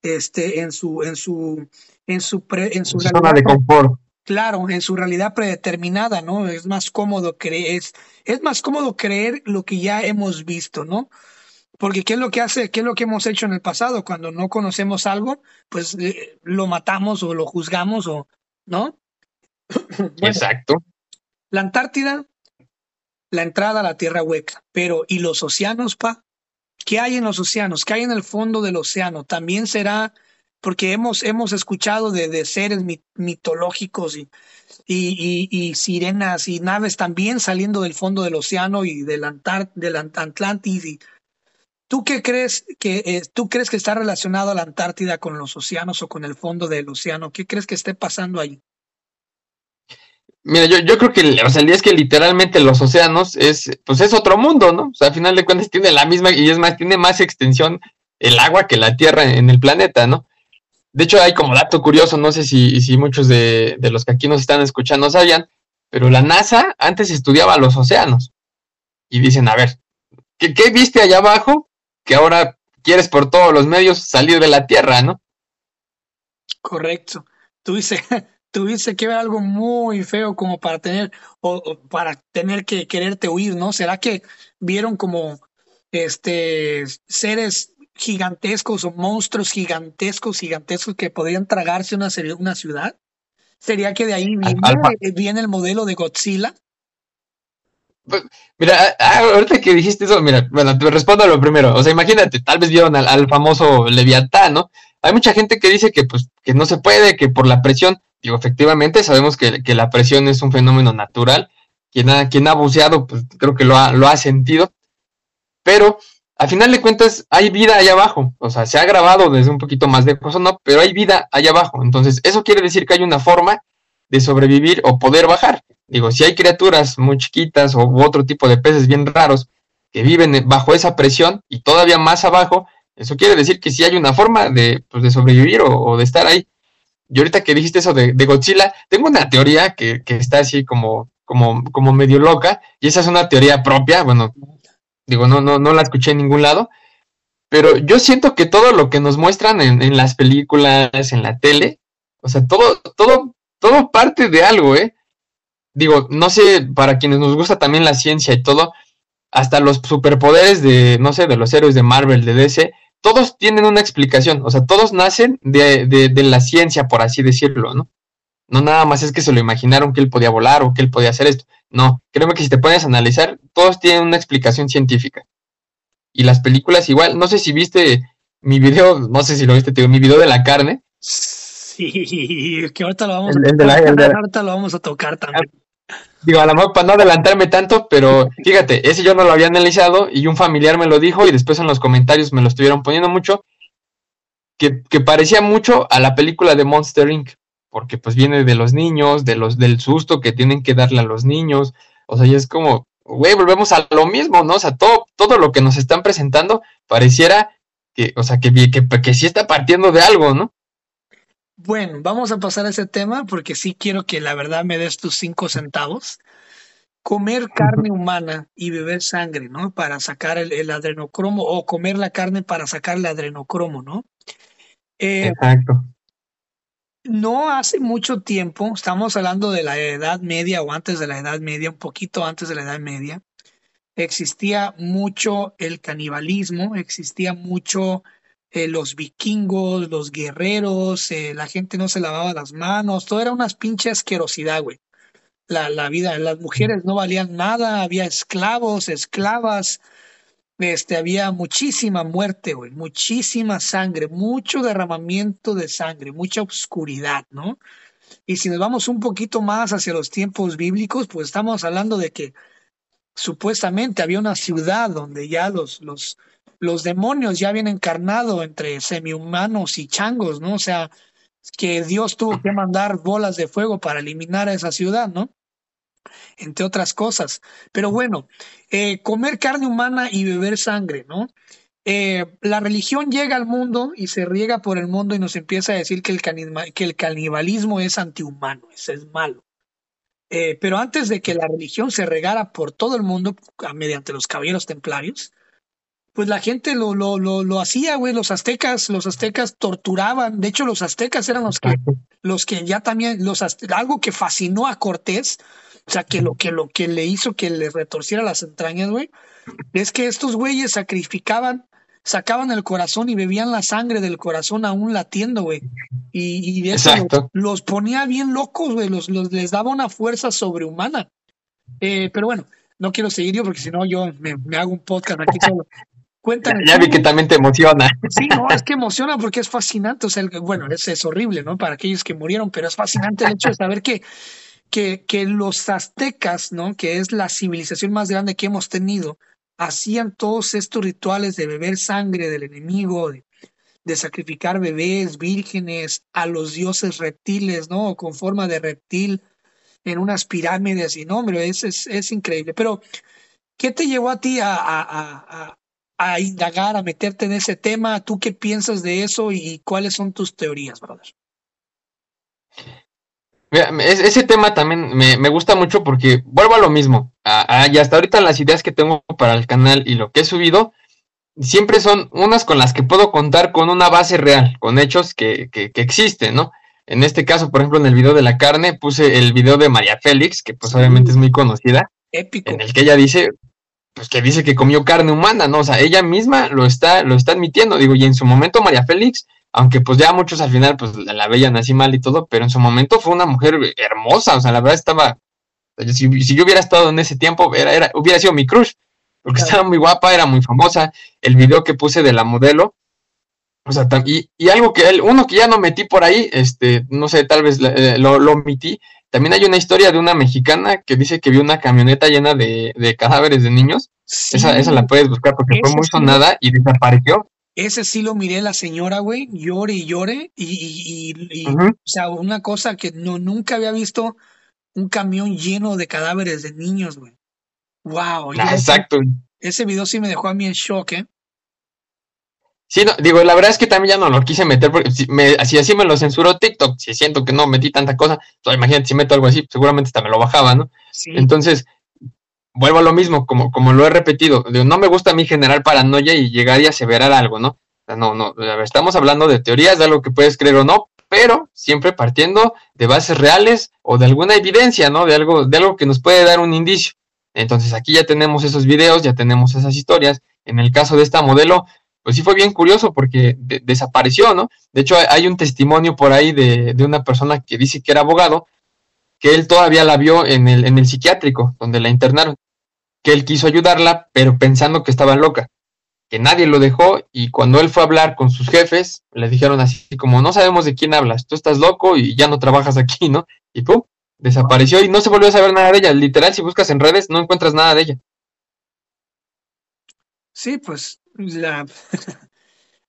este, en su, en su, en su, en su zona de confort. Claro, en su realidad predeterminada, ¿no? Es más cómodo creer, es, es más cómodo creer lo que ya hemos visto, ¿no? Porque ¿qué es lo que hace, qué es lo que hemos hecho en el pasado? Cuando no conocemos algo, pues eh, lo matamos o lo juzgamos o, ¿no? Exacto. La Antártida, la entrada a la Tierra hueca, pero ¿y los océanos, pa? ¿Qué hay en los océanos? ¿Qué hay en el fondo del océano? ¿También será porque hemos, hemos escuchado de, de seres mitológicos y, y, y, sirenas y naves también saliendo del fondo del océano y del, Antar del Atlantis. Y, ¿Tú qué crees que eh, tú crees que está relacionado a la Antártida con los océanos o con el fondo del océano? ¿Qué crees que esté pasando ahí? Mira, yo, yo creo que o el día es que literalmente los océanos es, pues es otro mundo, ¿no? O sea, al final de cuentas tiene la misma, y es más, tiene más extensión el agua que la tierra en el planeta, ¿no? De hecho, hay como dato curioso, no sé si, si muchos de, los que aquí nos están escuchando sabían, pero la NASA antes estudiaba los océanos. Y dicen, a ver, ¿qué, ¿qué, viste allá abajo que ahora quieres por todos los medios salir de la Tierra, no? Correcto. Tú dices, *laughs* tuviste que ver algo muy feo como para tener o, para tener que quererte huir, ¿no? ¿Será que vieron como este seres gigantescos o monstruos gigantescos, gigantescos que podrían tragarse una, una ciudad? ¿Sería que de ahí viene, el modelo de Godzilla? Pues, mira, ahorita que dijiste eso, mira, bueno, te respondo a lo primero. O sea, imagínate, tal vez vieron al, al famoso Leviatán, ¿no? Hay mucha gente que dice que, pues, que no se puede, que por la presión, digo, efectivamente, sabemos que, que la presión es un fenómeno natural. Quien ha, quien ha buceado, pues creo que lo ha, lo ha sentido. Pero al final de cuentas hay vida allá abajo. O sea, se ha grabado desde un poquito más de cosas, ¿no? Pero hay vida allá abajo. Entonces, eso quiere decir que hay una forma de sobrevivir o poder bajar. Digo, si hay criaturas muy chiquitas o otro tipo de peces bien raros que viven bajo esa presión y todavía más abajo, eso quiere decir que sí hay una forma de, pues, de sobrevivir o, de estar ahí. Y ahorita que dijiste eso de, Godzilla, tengo una teoría que, que, está así como, como, como medio loca, y esa es una teoría propia, bueno, digo, no, no, no la escuché en ningún lado, pero yo siento que todo lo que nos muestran en, en las películas, en la tele, o sea, todo, todo, todo parte de algo, ¿eh? Digo, no sé, para quienes nos gusta también la ciencia y todo, hasta los superpoderes de, no sé, de los héroes de Marvel, de DC, todos tienen una explicación, o sea, todos nacen de, de, la ciencia, por así decirlo, ¿no? No nada más es que se lo imaginaron que él podía volar o que él podía hacer esto. No, créeme que si te pones a analizar, todos tienen una explicación científica. Y las películas igual, no sé si viste mi video, no sé si lo viste, mi video de la carne. Sí, que ahorita lo vamos, a, tocar, ahorita lo vamos a tocar también. Digo, a lo mejor para no adelantarme tanto, pero fíjate, ese yo no lo había analizado y un familiar me lo dijo y después en los comentarios me lo estuvieron poniendo mucho, que, que parecía mucho a la película de Monster Inc., porque pues viene de los niños, de los, del susto que tienen que darle a los niños, o sea, y es como, güey, volvemos a lo mismo, ¿no? O sea, todo, todo lo que nos están presentando pareciera que, o sea, que, que, que sí está partiendo de algo, ¿no? Bueno, vamos a pasar a ese tema porque sí quiero que la verdad me des tus cinco centavos. Comer carne humana y beber sangre, ¿no? Para sacar el, adrenocromo o comer la carne para sacar el adrenocromo, ¿no? Eh, Exacto. No hace mucho tiempo, estamos hablando de la Edad Media o antes de la Edad Media, un poquito antes de la Edad Media, existía mucho el canibalismo, existía mucho eh, los vikingos, los guerreros, eh, la gente no se lavaba las manos, todo era una pinche asquerosidad, güey. La, la vida, las mujeres no valían nada, había esclavos, esclavas, este, había muchísima muerte, güey, muchísima sangre, mucho derramamiento de sangre, mucha oscuridad, ¿no? Y si nos vamos un poquito más hacia los tiempos bíblicos, pues estamos hablando de que supuestamente había una ciudad donde ya los, los, los demonios ya habían encarnado entre semihumanos y changos, ¿no? O sea, que Dios tuvo que mandar bolas de fuego para eliminar a esa ciudad, ¿no? Entre otras cosas. Pero bueno, eh, comer carne humana y beber sangre, ¿no? Eh, la religión llega al mundo y se riega por el mundo y nos empieza a decir que el, que el canibalismo es antihumano, es, es malo. Eh, pero antes de que la religión se regara por todo el mundo mediante los caballeros templarios, pues la gente lo, lo, lo, lo hacía, güey. Los aztecas, los aztecas torturaban. De hecho, los aztecas eran los que, los que ya también, los algo que fascinó a Cortés, o sea, que lo que, lo que le hizo que le retorciera las entrañas, güey, es que estos güeyes sacrificaban, sacaban el corazón y bebían la sangre del corazón aún latiendo, güey. Y, y de eso los, ponía bien locos, güey. Los, los, les daba una fuerza sobrehumana. Eh, pero bueno, no quiero seguir yo porque si no yo me, me, hago un podcast aquí solo. Cuéntame. Ya, vi que también te emociona. Sí, no, es que emociona porque es fascinante. O sea, bueno, es, es horrible, ¿no? Para aquellos que murieron, pero es fascinante el hecho de saber que, que, que los aztecas, ¿no? Que es la civilización más grande que hemos tenido, hacían todos estos rituales de beber sangre del enemigo, de, de sacrificar bebés, vírgenes, a los dioses reptiles, ¿no? Con forma de reptil en unas pirámides y no, hombre, es, es, es increíble. Pero, ¿qué te llevó a ti a, a, a indagar, a meterte en ese tema. ¿Tú qué piensas de eso y cuáles son tus teorías, brother? Mira, ese tema también me, gusta mucho porque vuelvo a lo mismo. y hasta ahorita las ideas que tengo para el canal y lo que he subido, siempre son unas con las que puedo contar con una base real, con hechos que, que, existen, ¿no? En este caso, por ejemplo, en el video de la carne, puse el video de María Félix, que pues obviamente es muy conocida. Épico. En el que ella dice, pues que dice que comió carne humana, ¿no? O sea, ella misma lo está, lo está admitiendo, digo, y en su momento María Félix, aunque pues ya muchos al final pues la, veían así mal y todo, pero en su momento fue una mujer hermosa, o sea, la verdad estaba, si, si yo hubiera estado en ese tiempo, era, era, hubiera sido mi crush, porque estaba muy guapa, era muy famosa, el video que puse de la modelo, o sea, y, y algo que él, uno que ya no metí por ahí, este, no sé, tal vez eh, lo, lo omití, también hay una historia de una mexicana que dice que vio una camioneta llena de, de cadáveres de niños. Esa, esa la puedes buscar porque fue muy sonada y desapareció. Ese sí lo miré la señora, güey, llore y llore. Y, y, o sea, una cosa que no, nunca había visto un camión lleno de cadáveres de niños, güey. Wow. Exacto. Ese video sí me dejó a mí en shock, ¿eh? Sí, no, digo, la verdad es que también ya no lo quise meter, porque si, me, así me lo censuró TikTok, si siento que no metí tanta cosa, pues imagínate si meto algo así, seguramente hasta me lo bajaba, ¿no? Entonces, vuelvo a lo mismo, como, como lo he repetido, digo, no me gusta a mí generar paranoia y llegar y aseverar algo, ¿no? no, no, estamos hablando de teorías, de algo que puedes creer o no, pero siempre partiendo de bases reales o de alguna evidencia, ¿no? De algo, de algo que nos puede dar un indicio. Entonces aquí ya tenemos esos videos, ya tenemos esas historias. En el caso de esta modelo, pues sí fue bien curioso porque desapareció, ¿no? De hecho, hay un testimonio por ahí de, de, una persona que dice que era abogado, que él todavía la vio en el, en el psiquiátrico, donde la internaron, que él quiso ayudarla, pero pensando que estaba loca, que nadie lo dejó y cuando él fue a hablar con sus jefes, le dijeron así como, no sabemos de quién hablas, tú estás loco y ya no trabajas aquí, ¿no? Y pum, desapareció y no se volvió a saber nada de ella. Literal, si buscas en redes, no encuentras nada de ella. Sí, pues la, *laughs*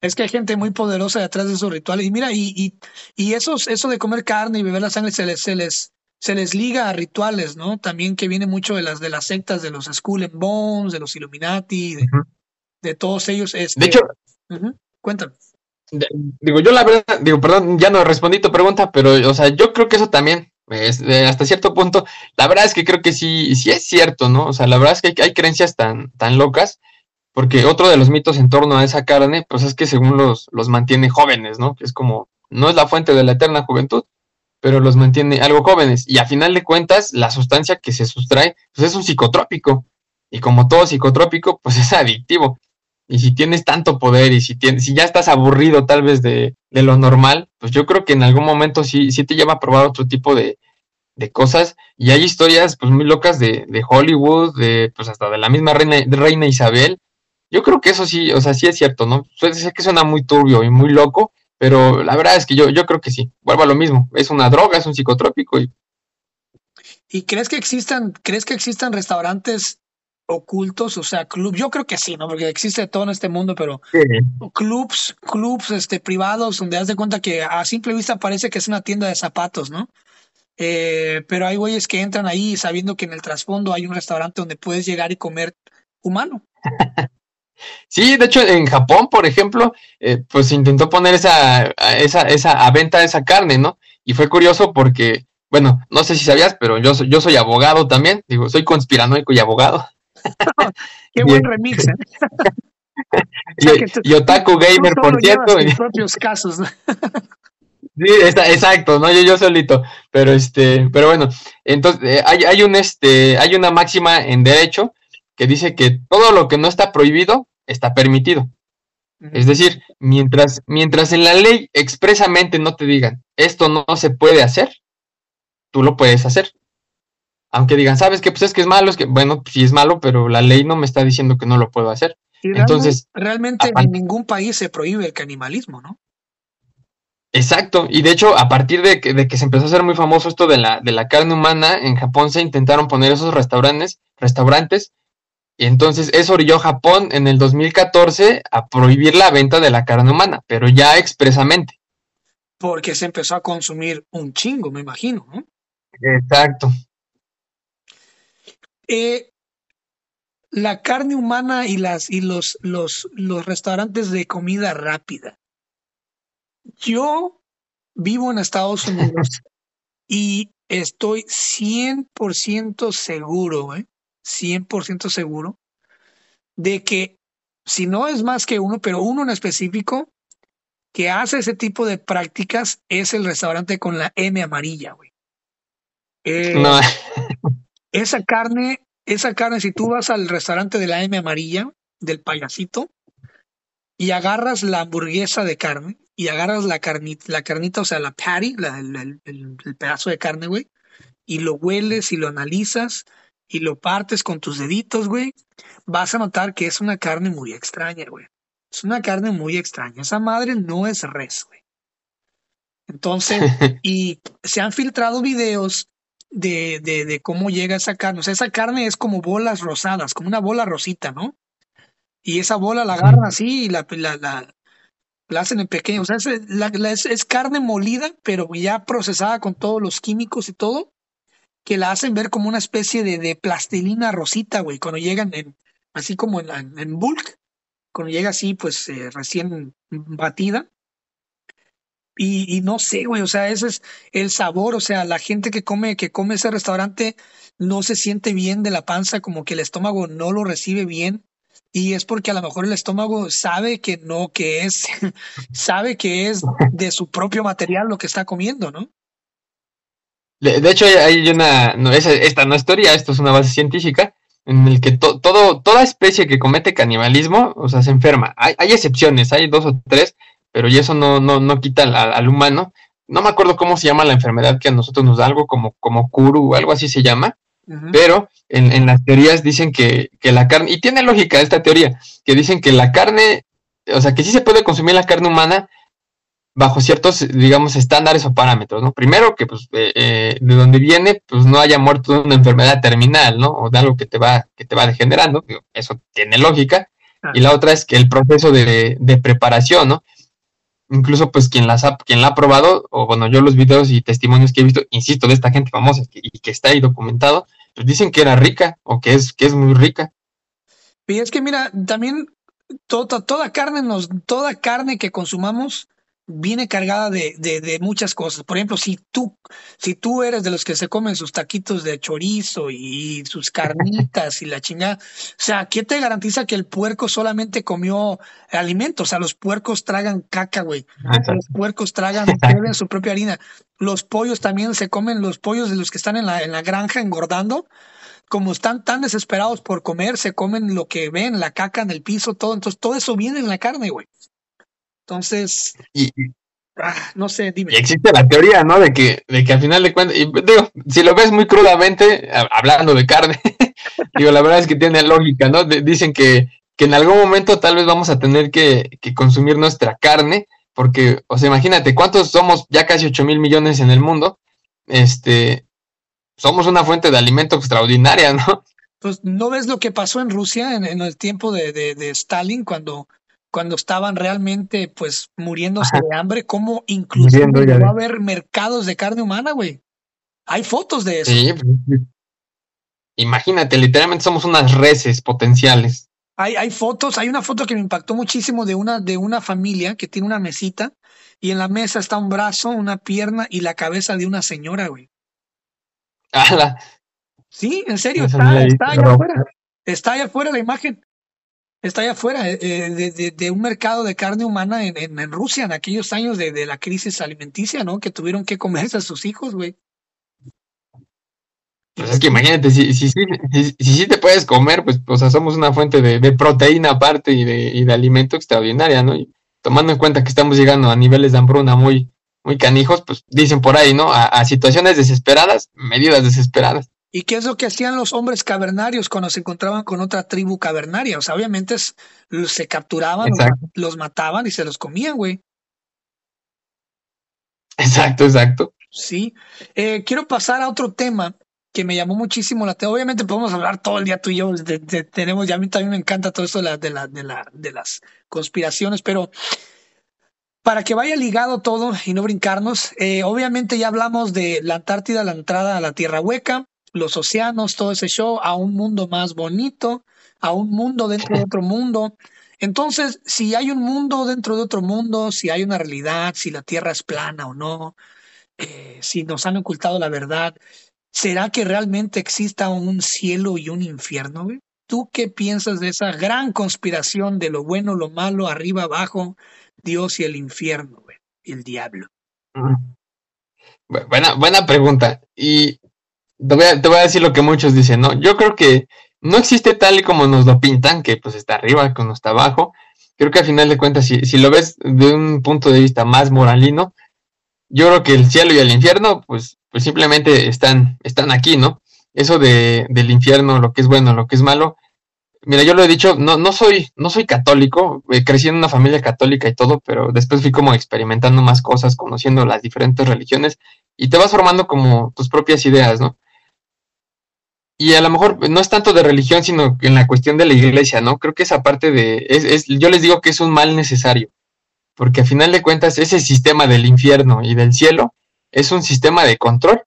es que hay gente muy poderosa detrás de esos rituales. Y mira, y, y, y esos, eso de comer carne y beber la sangre se les, se les, se les liga a rituales, ¿no? También que viene mucho de las, de las sectas de los Skull and Bones, de los Illuminati, de, todos ellos. Este, de hecho, cuéntame. Digo, yo la verdad, digo, perdón, ya no respondí tu pregunta, pero, o sea, yo creo que eso también, es, hasta cierto punto, la verdad es que creo que sí, sí es cierto, ¿no? O sea, la verdad es que hay, hay creencias tan, tan locas porque otro de los mitos en torno a esa carne, pues es que según los, los mantiene jóvenes, ¿no? Que es como, no es la fuente de la eterna juventud, pero los mantiene algo jóvenes. Y a final de cuentas, la sustancia que se sustrae, pues es un psicotrópico. Y como todo psicotrópico, pues *laughs* es adictivo. Y si tienes tanto poder y si, tienes, si ya estás aburrido tal vez de, de lo normal, pues yo creo que en algún momento sí, sí te lleva a probar otro tipo de, de cosas. Y hay historias pues muy locas de, de Hollywood, de pues hasta de la misma reina, reina Isabel, yo creo que eso sí, o sea, sí es cierto, ¿no? Sé que suena muy turbio y muy loco, pero la verdad es que yo, yo creo que sí. Vuelvo a lo mismo. Es una droga, es un psicotrópico. ¿Y, ¿Y crees que existan, crees que existan restaurantes ocultos, o sea, clubs? Yo creo que sí, ¿no? Porque existe todo en este mundo, pero clubs, clubs este, privados donde das de cuenta que a simple vista parece que es una tienda de zapatos, ¿no? Eh, pero hay güeyes que entran ahí sabiendo que en el trasfondo hay un restaurante donde puedes llegar y comer humano. *laughs* Sí, de hecho, en Japón, por ejemplo, eh, pues intentó poner esa, esa, esa, a venta esa carne, ¿no? Y fue curioso porque, bueno, no sé si sabías, pero yo, soy, yo soy abogado también, digo, soy conspiranoico y abogado. *laughs* Qué buen remix, ¿eh? *laughs* y, Otaku Gamer, por cierto. Tus *laughs* propios casos, Sí, está, exacto, no yo, yo solito, pero este, pero bueno, entonces eh, hay, hay un este, hay una máxima en derecho que dice que todo lo que no está prohibido está permitido. Es decir, mientras, mientras en la ley expresamente no te digan esto no se puede hacer, tú lo puedes hacer. Aunque digan, sabes que pues es que es malo, es que, bueno, sí es malo, pero la ley no me está diciendo que no lo puedo hacer. Entonces, realmente en ningún país se prohíbe el canibalismo, ¿no? Exacto, y de hecho, a partir de que, de que se empezó a hacer muy famoso esto de la, de la carne humana, en Japón se intentaron poner esos restaurantes, restaurantes y entonces eso orilló Japón en el 2014 a prohibir la venta de la carne humana, pero ya expresamente. Porque se empezó a consumir un chingo, me imagino, ¿no? Exacto. Eh, la carne humana y las y los, los, los restaurantes de comida rápida. Yo vivo en Estados Unidos *laughs* y estoy 100% seguro, ¿eh? 100% seguro de que si no es más que uno, pero uno en específico, que hace ese tipo de prácticas es el restaurante con la M amarilla, güey. Eh, No, esa carne, esa carne, si tú vas al restaurante de la M amarilla, del payasito, y agarras la hamburguesa de carne, y agarras la carnita, la carnita, o sea, la patty, la- el- el pedazo de carne, güey, y lo hueles y lo analizas y lo partes con tus deditos, güey, vas a notar que es una carne muy extraña, güey. Es una carne muy extraña. Esa madre no es res, güey. Entonces, *laughs* y se han filtrado videos de, de, de cómo llega esa carne. O sea, esa carne es como bolas rosadas, como una bola rosita, ¿no? Y esa bola la agarran así y la, la, la, la hacen en pequeño. O sea, es, la- la- es, es carne molida, pero ya procesada con todos los químicos y todo, que la hacen ver como una especie de, de plastilina rosita, güey, cuando llegan en, así como en, bulk, cuando llega así, pues eh, recién batida. Y, y no sé, güey, o sea, ese es el sabor, o sea, la gente que come, que come ese restaurante no se siente bien de la panza, como que el estómago no lo recibe bien. Y es porque a lo mejor el estómago sabe que no, que es, *laughs* sabe que es de su propio material lo que está comiendo, ¿no? De, hecho, hay- una. No, esa- esta no es teoría, esto es una base científica. En el que to- todo, toda especie que comete canibalismo, o sea, se enferma. Hay, hay excepciones, hay dos o tres, pero y eso no, no, no quita al, al humano. No me acuerdo cómo se llama la enfermedad que a nosotros nos da algo como, como Kuru o algo así se llama. Pero en, en las teorías dicen que, que la carne, y tiene lógica esta teoría, que dicen que la carne, o sea, que sí se puede consumir la carne humana bajo ciertos, digamos, estándares o parámetros, ¿no? Primero, que pues eh, eh, de donde viene, pues no haya muerto de una enfermedad terminal, ¿no? O de algo que te va, que te va degenerando, eso tiene lógica. Ah. Y la otra es que el proceso de, de preparación, ¿no? Incluso, pues, quien, las ha, quien la ha probado, o bueno, yo los videos y testimonios que he visto, insisto, de esta gente famosa que- y que está ahí documentado, pues dicen que era rica, o que es, que es muy rica. Y es que mira, también toda, toda carne nos, toda carne que consumamos viene cargada de, de, de muchas cosas. Por ejemplo, si tú, si tú eres de los que se comen sus taquitos de chorizo y sus carnitas y la chingada, o sea, ¿qué te garantiza que el puerco solamente comió alimentos? O sea, los puercos tragan caca, güey. Los puercos tragan, beben su propia harina. Los pollos también se comen, los pollos de los que están en la, en la granja engordando, como están tan desesperados por comer, se comen lo que ven, la caca en el piso, todo. Entonces, todo eso viene en la carne, güey. Entonces, Y, y ah, no sé, dime. existe la teoría, ¿no? De que, de que al final de cuentas, y digo, si lo ves muy crudamente, hablando de carne, *laughs* digo, la verdad es que tiene lógica, ¿no? De- dicen que, que en algún momento tal vez vamos a tener que, que consumir nuestra carne, porque, o sea, imagínate, ¿cuántos somos? Ya casi 8 mil millones en el mundo. Este, somos una fuente de alimento extraordinaria, ¿no? Pues no ves lo que pasó en Rusia en, en el tiempo de, de, de Stalin cuando, cuando estaban realmente pues muriéndose de hambre, Muriendo, ya llegó a haber mercados de carne humana, güey. Hay fotos de eso. Sí, pues, imagínate, literalmente somos unas reses potenciales. Hay, hay fotos, hay una foto que me impactó muchísimo de una, de una familia que tiene una mesita y en la mesa está un brazo, una pierna y la cabeza de una señora, güey. *laughs* Ala, Sí, en serio, está, allá afuera. Está allá afuera la imagen. Está allá afuera eh, eh, de, de- de un mercado de carne humana en, en, Rusia en aquellos años de, de la crisis alimenticia, ¿no? Que tuvieron que comerse a sus hijos, güey. Pues es que imagínate, si, si, si, si, si te puedes comer, pues, o sea, somos una fuente de, proteína aparte y de, y de alimento extraordinaria, ¿no? Y tomando en cuenta que estamos llegando a niveles de hambruna muy, muy canijos, pues dicen por ahí, ¿no? A situaciones desesperadas, medidas desesperadas. ¿Y qué es lo que hacían los hombres cavernarios cuando se encontraban con otra tribu cavernaria? O sea, obviamente es- se capturaban, los, Exacto. los mataban y se los comían, güey. Exacto, exacto. Sí. Eh, quiero pasar a otro tema que me llamó muchísimo la atención. Obviamente podemos hablar todo el día tú y yo. de- de- tenemos, ya a mí también me encanta todo esto de, la, de, la, de, la, de las conspiraciones, pero para que vaya ligado todo y no brincarnos, eh, obviamente ya hablamos de la Antártida, la entrada a la Tierra Hueca, los océanos, todo ese show, a un mundo más bonito, a un mundo dentro de otro mundo. Entonces, si hay un mundo dentro de otro mundo, si hay una realidad, si la Tierra es plana o no, eh, si nos han ocultado la verdad, ¿será que realmente exista un cielo y un infierno? ¿tú qué piensas de esa gran conspiración de lo bueno, lo malo, arriba, abajo, Dios y el infierno, el diablo? Buena, buena pregunta. Y te voy, a, decir lo que muchos dicen, ¿no? Yo creo que no existe tal y como nos lo pintan, que pues está arriba, que no está abajo. Creo que al final de cuentas, si, si lo ves de un punto de vista más moralino, yo creo que el cielo y el infierno, pues, pues simplemente están, están aquí, ¿no? Eso de, del infierno, lo que es bueno, lo que es malo. Mira, yo lo he dicho, no, no soy, no soy católico, eh, crecí en una familia católica y todo, pero después fui como experimentando más cosas, conociendo las diferentes religiones, y te vas formando como tus propias ideas, ¿no? Y a lo mejor no es tanto de religión, sino en la cuestión de la iglesia, ¿no? Creo que esa parte de, es, es, yo les digo que es un mal necesario, porque a final de cuentas ese sistema del infierno y del cielo es un sistema de control,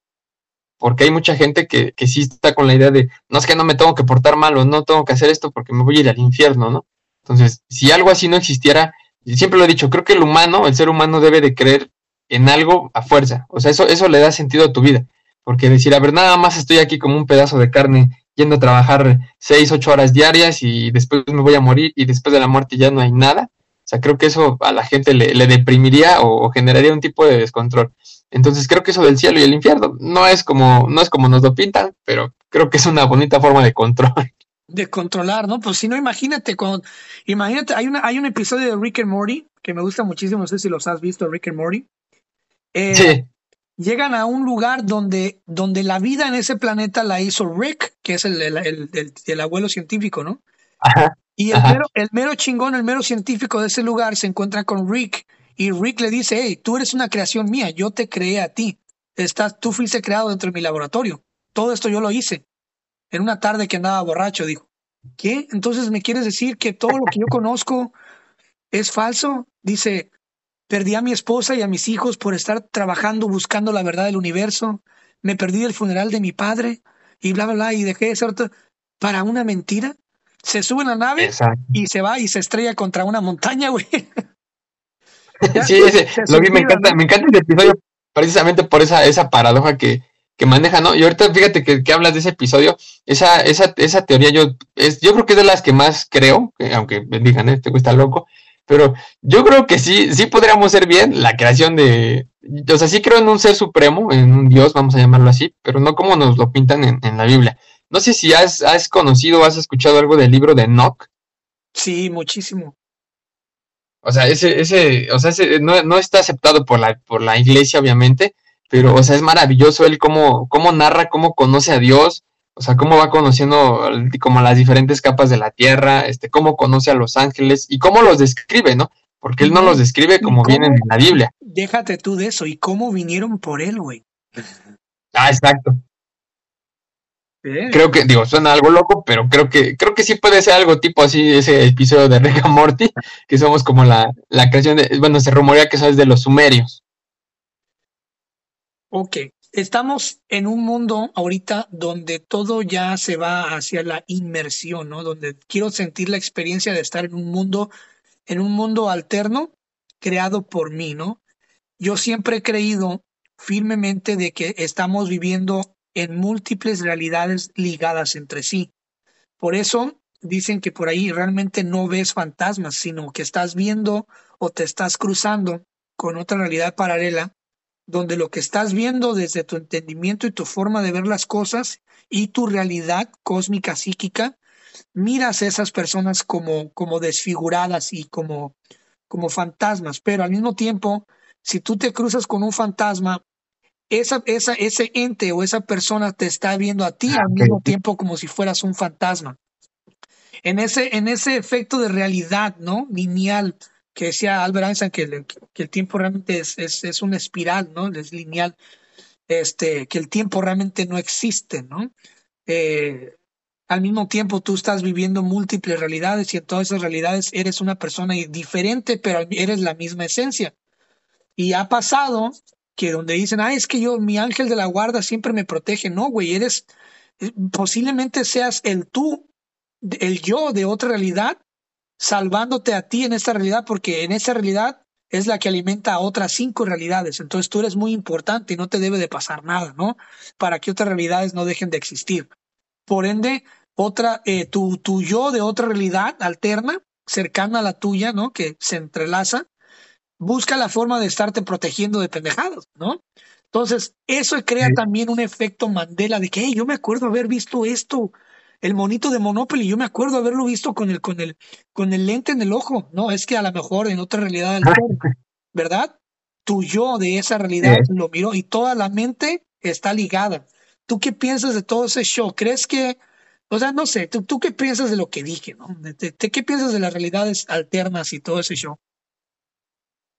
porque hay mucha gente que, que sí está con la idea de, no es que no me tengo que portar mal o no tengo que hacer esto porque me voy a ir al infierno, ¿no? Entonces, si algo así no existiera, siempre lo he dicho, creo que el humano, el ser humano debe de creer en algo a fuerza, o sea, eso, eso le da sentido a tu vida porque decir, a ver, nada más estoy aquí como un pedazo de carne yendo a trabajar seis, ocho horas diarias y después me voy a morir y después de la muerte ya no hay nada. O sea, creo que eso a la gente le, deprimiría o, generaría un tipo de descontrol. Entonces creo que eso del cielo y el infierno no es como, no es como nos lo pintan, pero creo que es una bonita forma de control. *laughs* De controlar, ¿no? Pues si no, imagínate, con, imagínate, hay una, hay un episodio de Rick and Morty que me gusta muchísimo, no sé si los has visto, Rick and Morty. Eh, sí llegan a un lugar donde, donde la vida en ese planeta la hizo Rick, que es el, el, abuelo científico, ¿no? y el mero, el mero chingón, el mero científico de ese lugar se encuentra con Rick y Rick le dice, hey, tú eres una creación mía, yo te creé a ti, Estás, tú fuiste creado dentro de mi laboratorio, todo esto yo lo hice. En una tarde que andaba borracho, dijo, ¿qué? Entonces me quieres decir que todo lo que yo conozco es falso? Dice, Perdí a mi esposa y a mis hijos por estar trabajando buscando la verdad del universo. Me perdí el funeral de mi padre y bla, bla, bla, y dejé de ser para una mentira. Se sube en la nave y se va y se estrella contra una montaña, güey. *laughs* sí, ese, lo vi, me encanta, me encanta el episodio precisamente por esa, esa paradoja que, que maneja, ¿no? Y ahorita fíjate que, que, hablas de ese episodio, esa, esa, esa teoría yo, es, yo creo que es de las que más creo, aunque me digan, este güey está loco, pero yo creo que sí, sí podríamos ser bien la creación de, o sea, sí creo en un ser supremo, en un Dios, vamos a llamarlo así, pero no como nos lo pintan en, la Biblia. No sé si has, has conocido o has escuchado algo del libro de Enoch. Sí, muchísimo. O sea, ese, ese, o sea, ese no, no, está aceptado por la, por la iglesia, obviamente, pero, o sea, es maravilloso él cómo, cómo narra, cómo conoce a Dios, o sea, cómo va conociendo como las diferentes capas de la Tierra, este, cómo conoce a los ángeles y cómo los describe, ¿no? Porque él no los describe como vienen en la Biblia. Déjate tú de eso, ¿y cómo vinieron por él, güey? *laughs* Ah, exacto. Creo que, digo, suena algo loco, pero creo que, creo que sí puede ser algo tipo así, ese episodio de Rick Morty, *laughs* que somos como la, la creación de, bueno, se rumorea que eso es de los sumerios. Ok, estamos en un mundo ahorita donde todo ya se va hacia la inmersión, ¿no? Donde quiero sentir la experiencia de estar en un mundo, en un mundo alterno creado por mí, ¿no? Yo siempre he creído firmemente de que estamos viviendo en múltiples realidades ligadas entre sí. Por eso dicen que por ahí realmente no ves fantasmas, sino que estás viendo o te estás cruzando con otra realidad paralela donde lo que estás viendo desde tu entendimiento y tu forma de ver las cosas y tu realidad cósmica psíquica, miras a esas personas como, como desfiguradas y como, como fantasmas, pero al mismo tiempo, si tú te cruzas con un fantasma, esa, esa, ese ente o esa persona te está viendo a ti al mismo tiempo como si fueras un fantasma. En ese, en ese efecto de realidad, ¿no? Lineal, que decía Albert Einstein que, el, tiempo realmente es, es, es, una espiral, ¿no? Es lineal, este, que el tiempo realmente no existe, ¿no? Eh, al mismo tiempo tú estás viviendo múltiples realidades y en todas esas realidades eres una persona diferente, pero eres la misma esencia. Y ha pasado que donde dicen, ah, es que yo, mi ángel de la guarda siempre me protege. No, güey, eres, eh, posiblemente seas el tú, el yo de otra realidad salvándote a ti en esta realidad, porque en esa realidad es la que alimenta a otras cinco realidades. Entonces tú eres muy importante y no te debe de pasar nada, ¿no? Para que otras realidades no dejen de existir. Por ende, otra, eh, tu, tu yo de otra realidad alterna, cercana a la tuya, ¿no? Que se entrelaza, busca la forma de estarte protegiendo de pendejados, ¿no? Entonces, eso crea también un efecto Mandela de que, hey, yo me acuerdo haber visto esto, el monito de Monopoly, yo me acuerdo haberlo visto con el, con el, con el lente en el ojo, ¿no? Es que a lo mejor en otra realidad del ¿verdad? Tu yo de esa realidad lo miró y toda la mente está ligada. ¿Tú qué piensas de todo ese show? ¿Crees que, o sea, no sé, ¿tú, qué piensas de lo que dije, ¿no? ¿Qué piensas de las realidades alternas y todo ese show?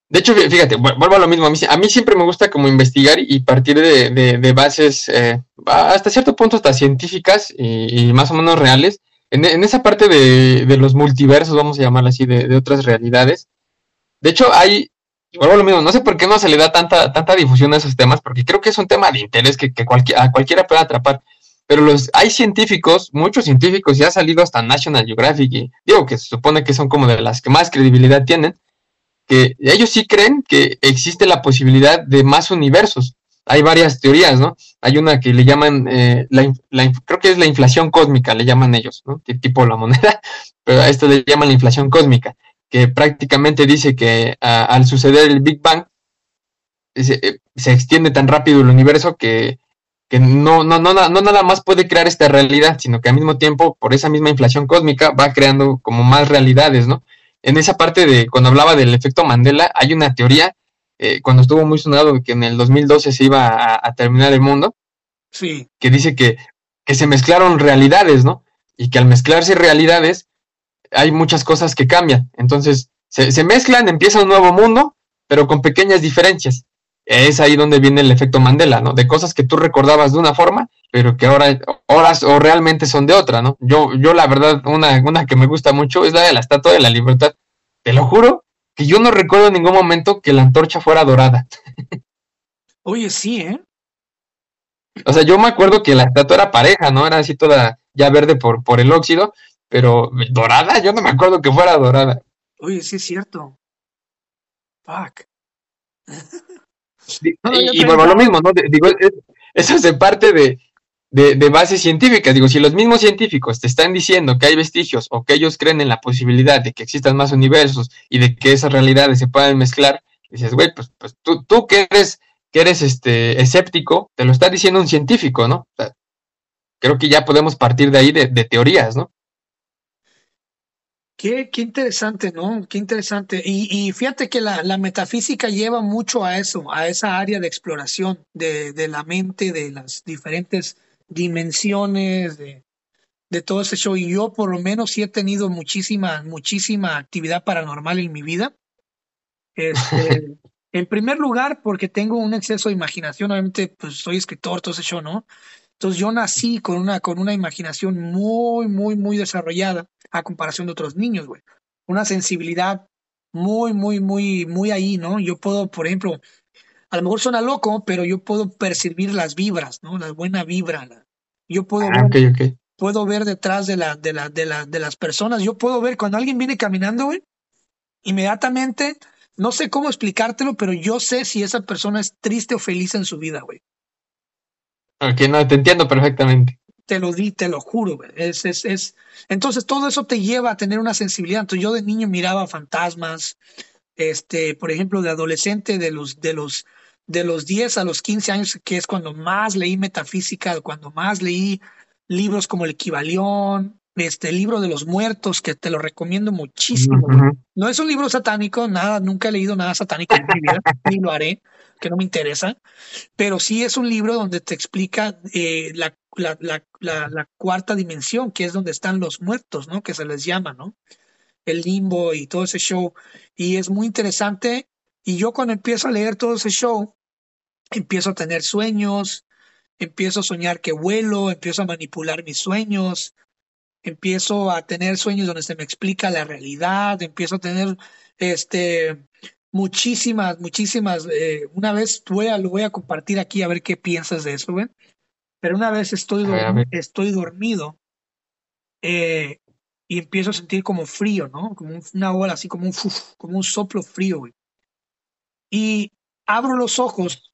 De hecho, fíjate, vuelvo a lo mismo. A mí, siempre me gusta como investigar y partir de, bases eh, hasta cierto punto hasta científicas y, más o menos reales. En, esa parte de, los multiversos, vamos a llamarla así, de, otras realidades. De hecho, hay, vuelvo a lo mismo, no sé por qué no se le da tanta, tanta difusión a esos temas, porque creo que es un tema de interés que, que a cualquiera puede atrapar. Pero los, hay científicos, muchos científicos, ya ha salido hasta National Geographic, y digo que se supone que son como de las que más credibilidad tienen, que ellos sí creen que existe la posibilidad de más universos. Hay varias teorías, ¿no? Hay una que le llaman, eh, la, creo que es la inflación cósmica, le llaman ellos, ¿no? tipo la moneda, *laughs* pero a esto le llaman la inflación cósmica, que prácticamente dice que al suceder el Big Bang, se, eh, se, extiende tan rápido el universo que, que no, no, no, no nada más puede crear esta realidad, sino que al mismo tiempo, por esa misma inflación cósmica, va creando como más realidades, ¿no? En esa parte de cuando hablaba del efecto Mandela, hay una teoría, eh, cuando estuvo muy sonado que en el 2012 se iba a, terminar el mundo, sí. que dice que, que se mezclaron realidades, ¿no? Y que al mezclarse realidades hay muchas cosas que cambian. Entonces, se, se mezclan, empieza un nuevo mundo, pero con pequeñas diferencias es ahí donde viene el efecto Mandela, ¿no? De cosas que tú recordabas de una forma, pero que ahora horas o realmente son de otra, ¿no? Yo, yo la verdad, una, una que me gusta mucho es la de la Estatua de la Libertad. Te lo juro que yo no recuerdo en ningún momento que la antorcha fuera dorada. *laughs* Oye, sí, ¿eh? O sea, yo me acuerdo que la estatua era pareja, ¿no? Era así toda ya verde por, por el óxido, pero dorada, yo no me acuerdo que fuera dorada. Oye, sí es cierto. Fuck. *laughs* y, bueno, lo mismo, ¿no? Digo, eso es parte de, de, bases científicas. Digo, si los mismos científicos te están diciendo que hay vestigios o que ellos creen en la posibilidad de que existan más universos y de que esas realidades se puedan mezclar, dices, güey, pues, pues tú, tú que eres, que eres este, escéptico, te lo está diciendo un científico, ¿no? creo que ya podemos partir de ahí de, de teorías, ¿no? Qué, qué interesante, ¿no? Qué interesante. Y, y fíjate que la, la, metafísica lleva mucho a eso, a esa área de exploración de, de la mente, de las diferentes dimensiones, de, de, todo ese show. Y yo por lo menos sí he tenido muchísima, muchísima actividad paranormal en mi vida. Este, *laughs* en primer lugar, porque tengo un exceso de imaginación, obviamente, pues soy escritor, todo ese show, ¿no? Entonces yo nací con una, con una imaginación muy, muy, muy desarrollada a comparación de otros niños, güey. Una sensibilidad muy, muy, muy, muy ahí, ¿no? Yo puedo, por ejemplo, a lo mejor suena loco, pero yo puedo percibir las vibras, ¿no? La buena vibra. yo puedo ah, ver, puedo ver detrás de la, de la, de la, de las personas. Yo puedo ver cuando alguien viene caminando, güey, inmediatamente, no sé cómo explicártelo, pero yo sé si esa persona es triste o feliz en su vida, güey. Ok, no, te entiendo perfectamente. Te lo di, te lo juro. Es, es, es... Entonces todo eso te lleva a tener una sensibilidad. Entonces yo de niño miraba fantasmas, este, por ejemplo, de adolescente, de los, de los, de los 10 a los 15 años, que es cuando más leí metafísica, cuando más leí libros como el Equivalión, este libro de los muertos, que te lo recomiendo muchísimo. No es un libro satánico, nada, nunca he leído nada satánico en mi vida, *laughs* ni lo haré que no me interesa, pero sí es un libro donde te explica eh, la, la, la, la, cuarta dimensión, que es donde están los muertos, ¿no? Que se les llama, ¿no? El limbo y todo ese show. Y es muy interesante. Y yo cuando empiezo a leer todo ese show, empiezo a tener sueños, empiezo a soñar que vuelo, empiezo a manipular mis sueños, empiezo a tener sueños donde se me explica la realidad, empiezo a tener este muchísimas, muchísimas. Eh, una vez voy a, lo voy a compartir aquí a ver qué piensas de eso, güey. Pero una vez estoy, estoy dormido eh, y empiezo a sentir como frío, ¿no? Como una ola, así como un, como un soplo frío, güey. Y abro los ojos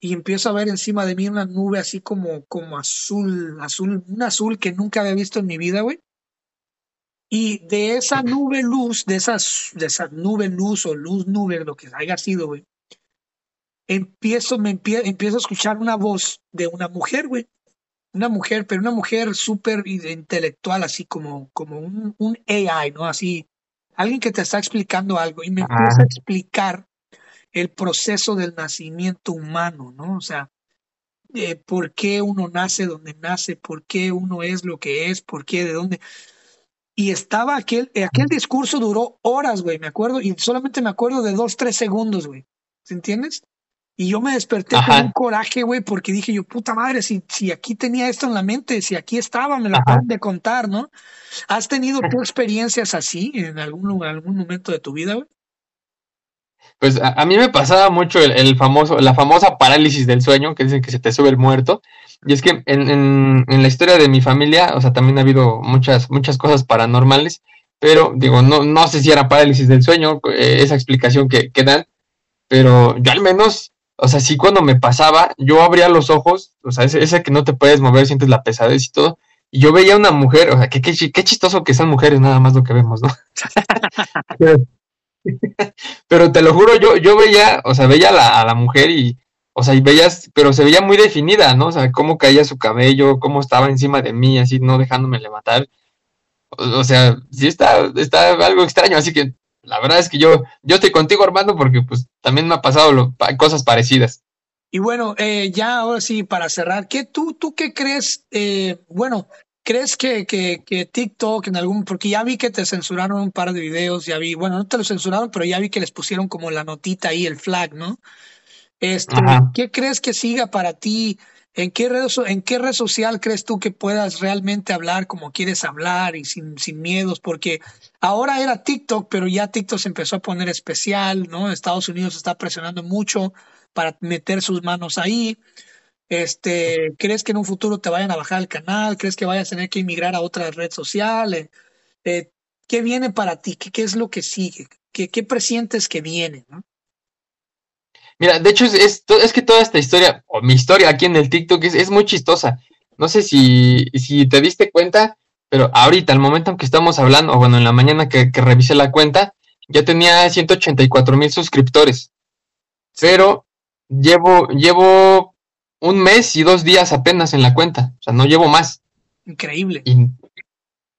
y empiezo a ver encima de mí una nube así como, como azul, azul, un azul que nunca había visto en mi vida, güey. Y de esa nube luz, de esas, de esa nube luz o luz nube, lo que haya sido, güey, empiezo, me empiezo a escuchar una voz de una mujer, güey. Una mujer, pero una mujer súper intelectual, así como, como un, un, AI, ¿no? Así, alguien que te está explicando algo y me empieza a explicar el proceso del nacimiento humano, ¿no? O sea, eh, por qué uno nace donde nace, por qué uno es lo que es, por qué, de dónde. Y estaba aquel, aquel discurso duró horas, güey, me acuerdo, y solamente me acuerdo de dos, tres segundos, güey. ¿Se entiendes? Y yo me desperté con un coraje, güey, porque dije yo, puta madre, si, si aquí tenía esto en la mente, si aquí estaba, me lo acaban de contar, ¿no? ¿Has tenido tú *laughs* experiencias así en algún, algún momento de tu vida, güey? Pues a, mí me pasaba mucho el, famoso, la famosa parálisis del sueño, que dicen que se te sube el muerto. Y es que en, en, en, la historia de mi familia, o sea, también ha habido muchas, muchas cosas paranormales, pero digo, no, no sé si era parálisis del sueño, eh, esa explicación que, que, dan, pero yo al menos, o sea, sí cuando me pasaba, yo abría los ojos, o sea, ese que no te puedes mover, sientes la pesadez y todo, y yo veía una mujer, o sea, qué, qué, qué chistoso que sean mujeres, nada más lo que vemos, ¿no? *laughs* pero te lo juro, yo, yo veía, o sea, veía a la, a la mujer y, o sea, y veías, pero se veía muy definida, ¿no? O sea, cómo caía su cabello, cómo estaba encima de mí, así, no dejándome levantar. O, sea, sí está, está algo extraño, así que la verdad es que yo, yo estoy contigo, Armando, porque pues también me ha pasado cosas parecidas. Y bueno, eh, ya ahora sí, para cerrar, ¿qué tú, tú qué crees? Eh, bueno, ¿Crees que, que, que, TikTok en algún, porque ya vi que te censuraron un par de videos, ya vi, bueno, no te lo censuraron, pero ya vi que les pusieron como la notita ahí, el flag, ¿no? Este, ¿Qué crees que siga para ti? ¿En qué, red, ¿En qué red social crees tú que puedas realmente hablar como quieres hablar y sin, miedos? Porque ahora era TikTok, pero ya TikTok se empezó a poner especial, ¿no? Estados Unidos está presionando mucho para meter sus manos ahí. Este, ¿Crees que en un futuro te vayan a bajar el canal? ¿Crees que vayas a tener que emigrar a otra red social? Eh, eh, ¿Qué viene para ti? ¿Qué, ¿Qué, es lo que sigue? ¿Qué, qué presientes que viene? Mira, de hecho, es, es, que toda esta historia, o mi historia aquí en el TikTok, es, es muy chistosa. No sé si, si te diste cuenta, pero ahorita, al momento en que estamos hablando, o bueno, en la mañana que, que revisé la cuenta, ya tenía 184 mil suscriptores. Pero llevo, llevo un mes y dos días apenas en la cuenta. O sea, no llevo más. Increíble. Y,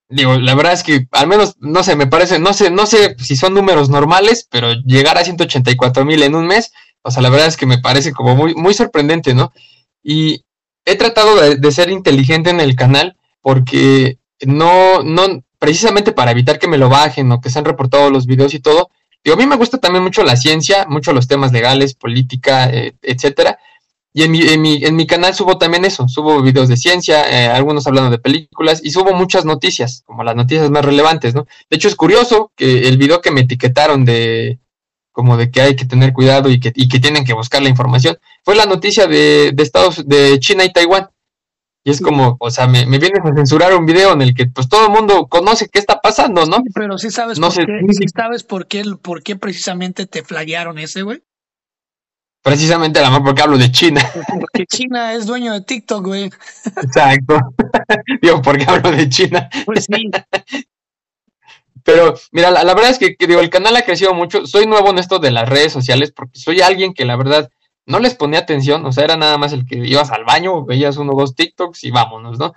digo, la verdad es que al menos, no sé, me parece, no sé, no sé si son números normales, pero llegar a 184 mil en un mes, o sea, la verdad es que me parece como muy, muy sorprendente, ¿no? Y he tratado de, ser inteligente en el canal porque no, no, precisamente para evitar que me lo bajen o que se han reportado los videos y todo. Digo, a mí me gusta también mucho la ciencia, mucho los temas legales, política, eh, etcétera y en mi, en mi, en mi canal subo también eso, subo videos de ciencia, eh, algunos hablando de películas y subo muchas noticias, como las noticias más relevantes, ¿no? De hecho es curioso que el video que me etiquetaron de como de que hay que tener cuidado y que, y que tienen que buscar la información, fue la noticia de, de Estados, de China y Taiwán. Y es como, o sea, me, me vienes a censurar un video en el que pues todo el mundo conoce qué está pasando, ¿no? pero sí sabes por qué, sí sabes por qué, por qué precisamente te flaguearon ese, güey. Precisamente la más porque hablo de China. Porque *laughs* China es dueño de TikTok, güey. Exacto. *laughs* digo, porque hablo de China. Pues sí. *laughs* Pero mira, la, verdad es que, digo, el canal ha crecido mucho. Soy nuevo en esto de las redes sociales porque soy alguien que la verdad no les ponía atención. O sea, era nada más el que ibas al baño, veías uno o dos TikToks y vámonos, ¿no?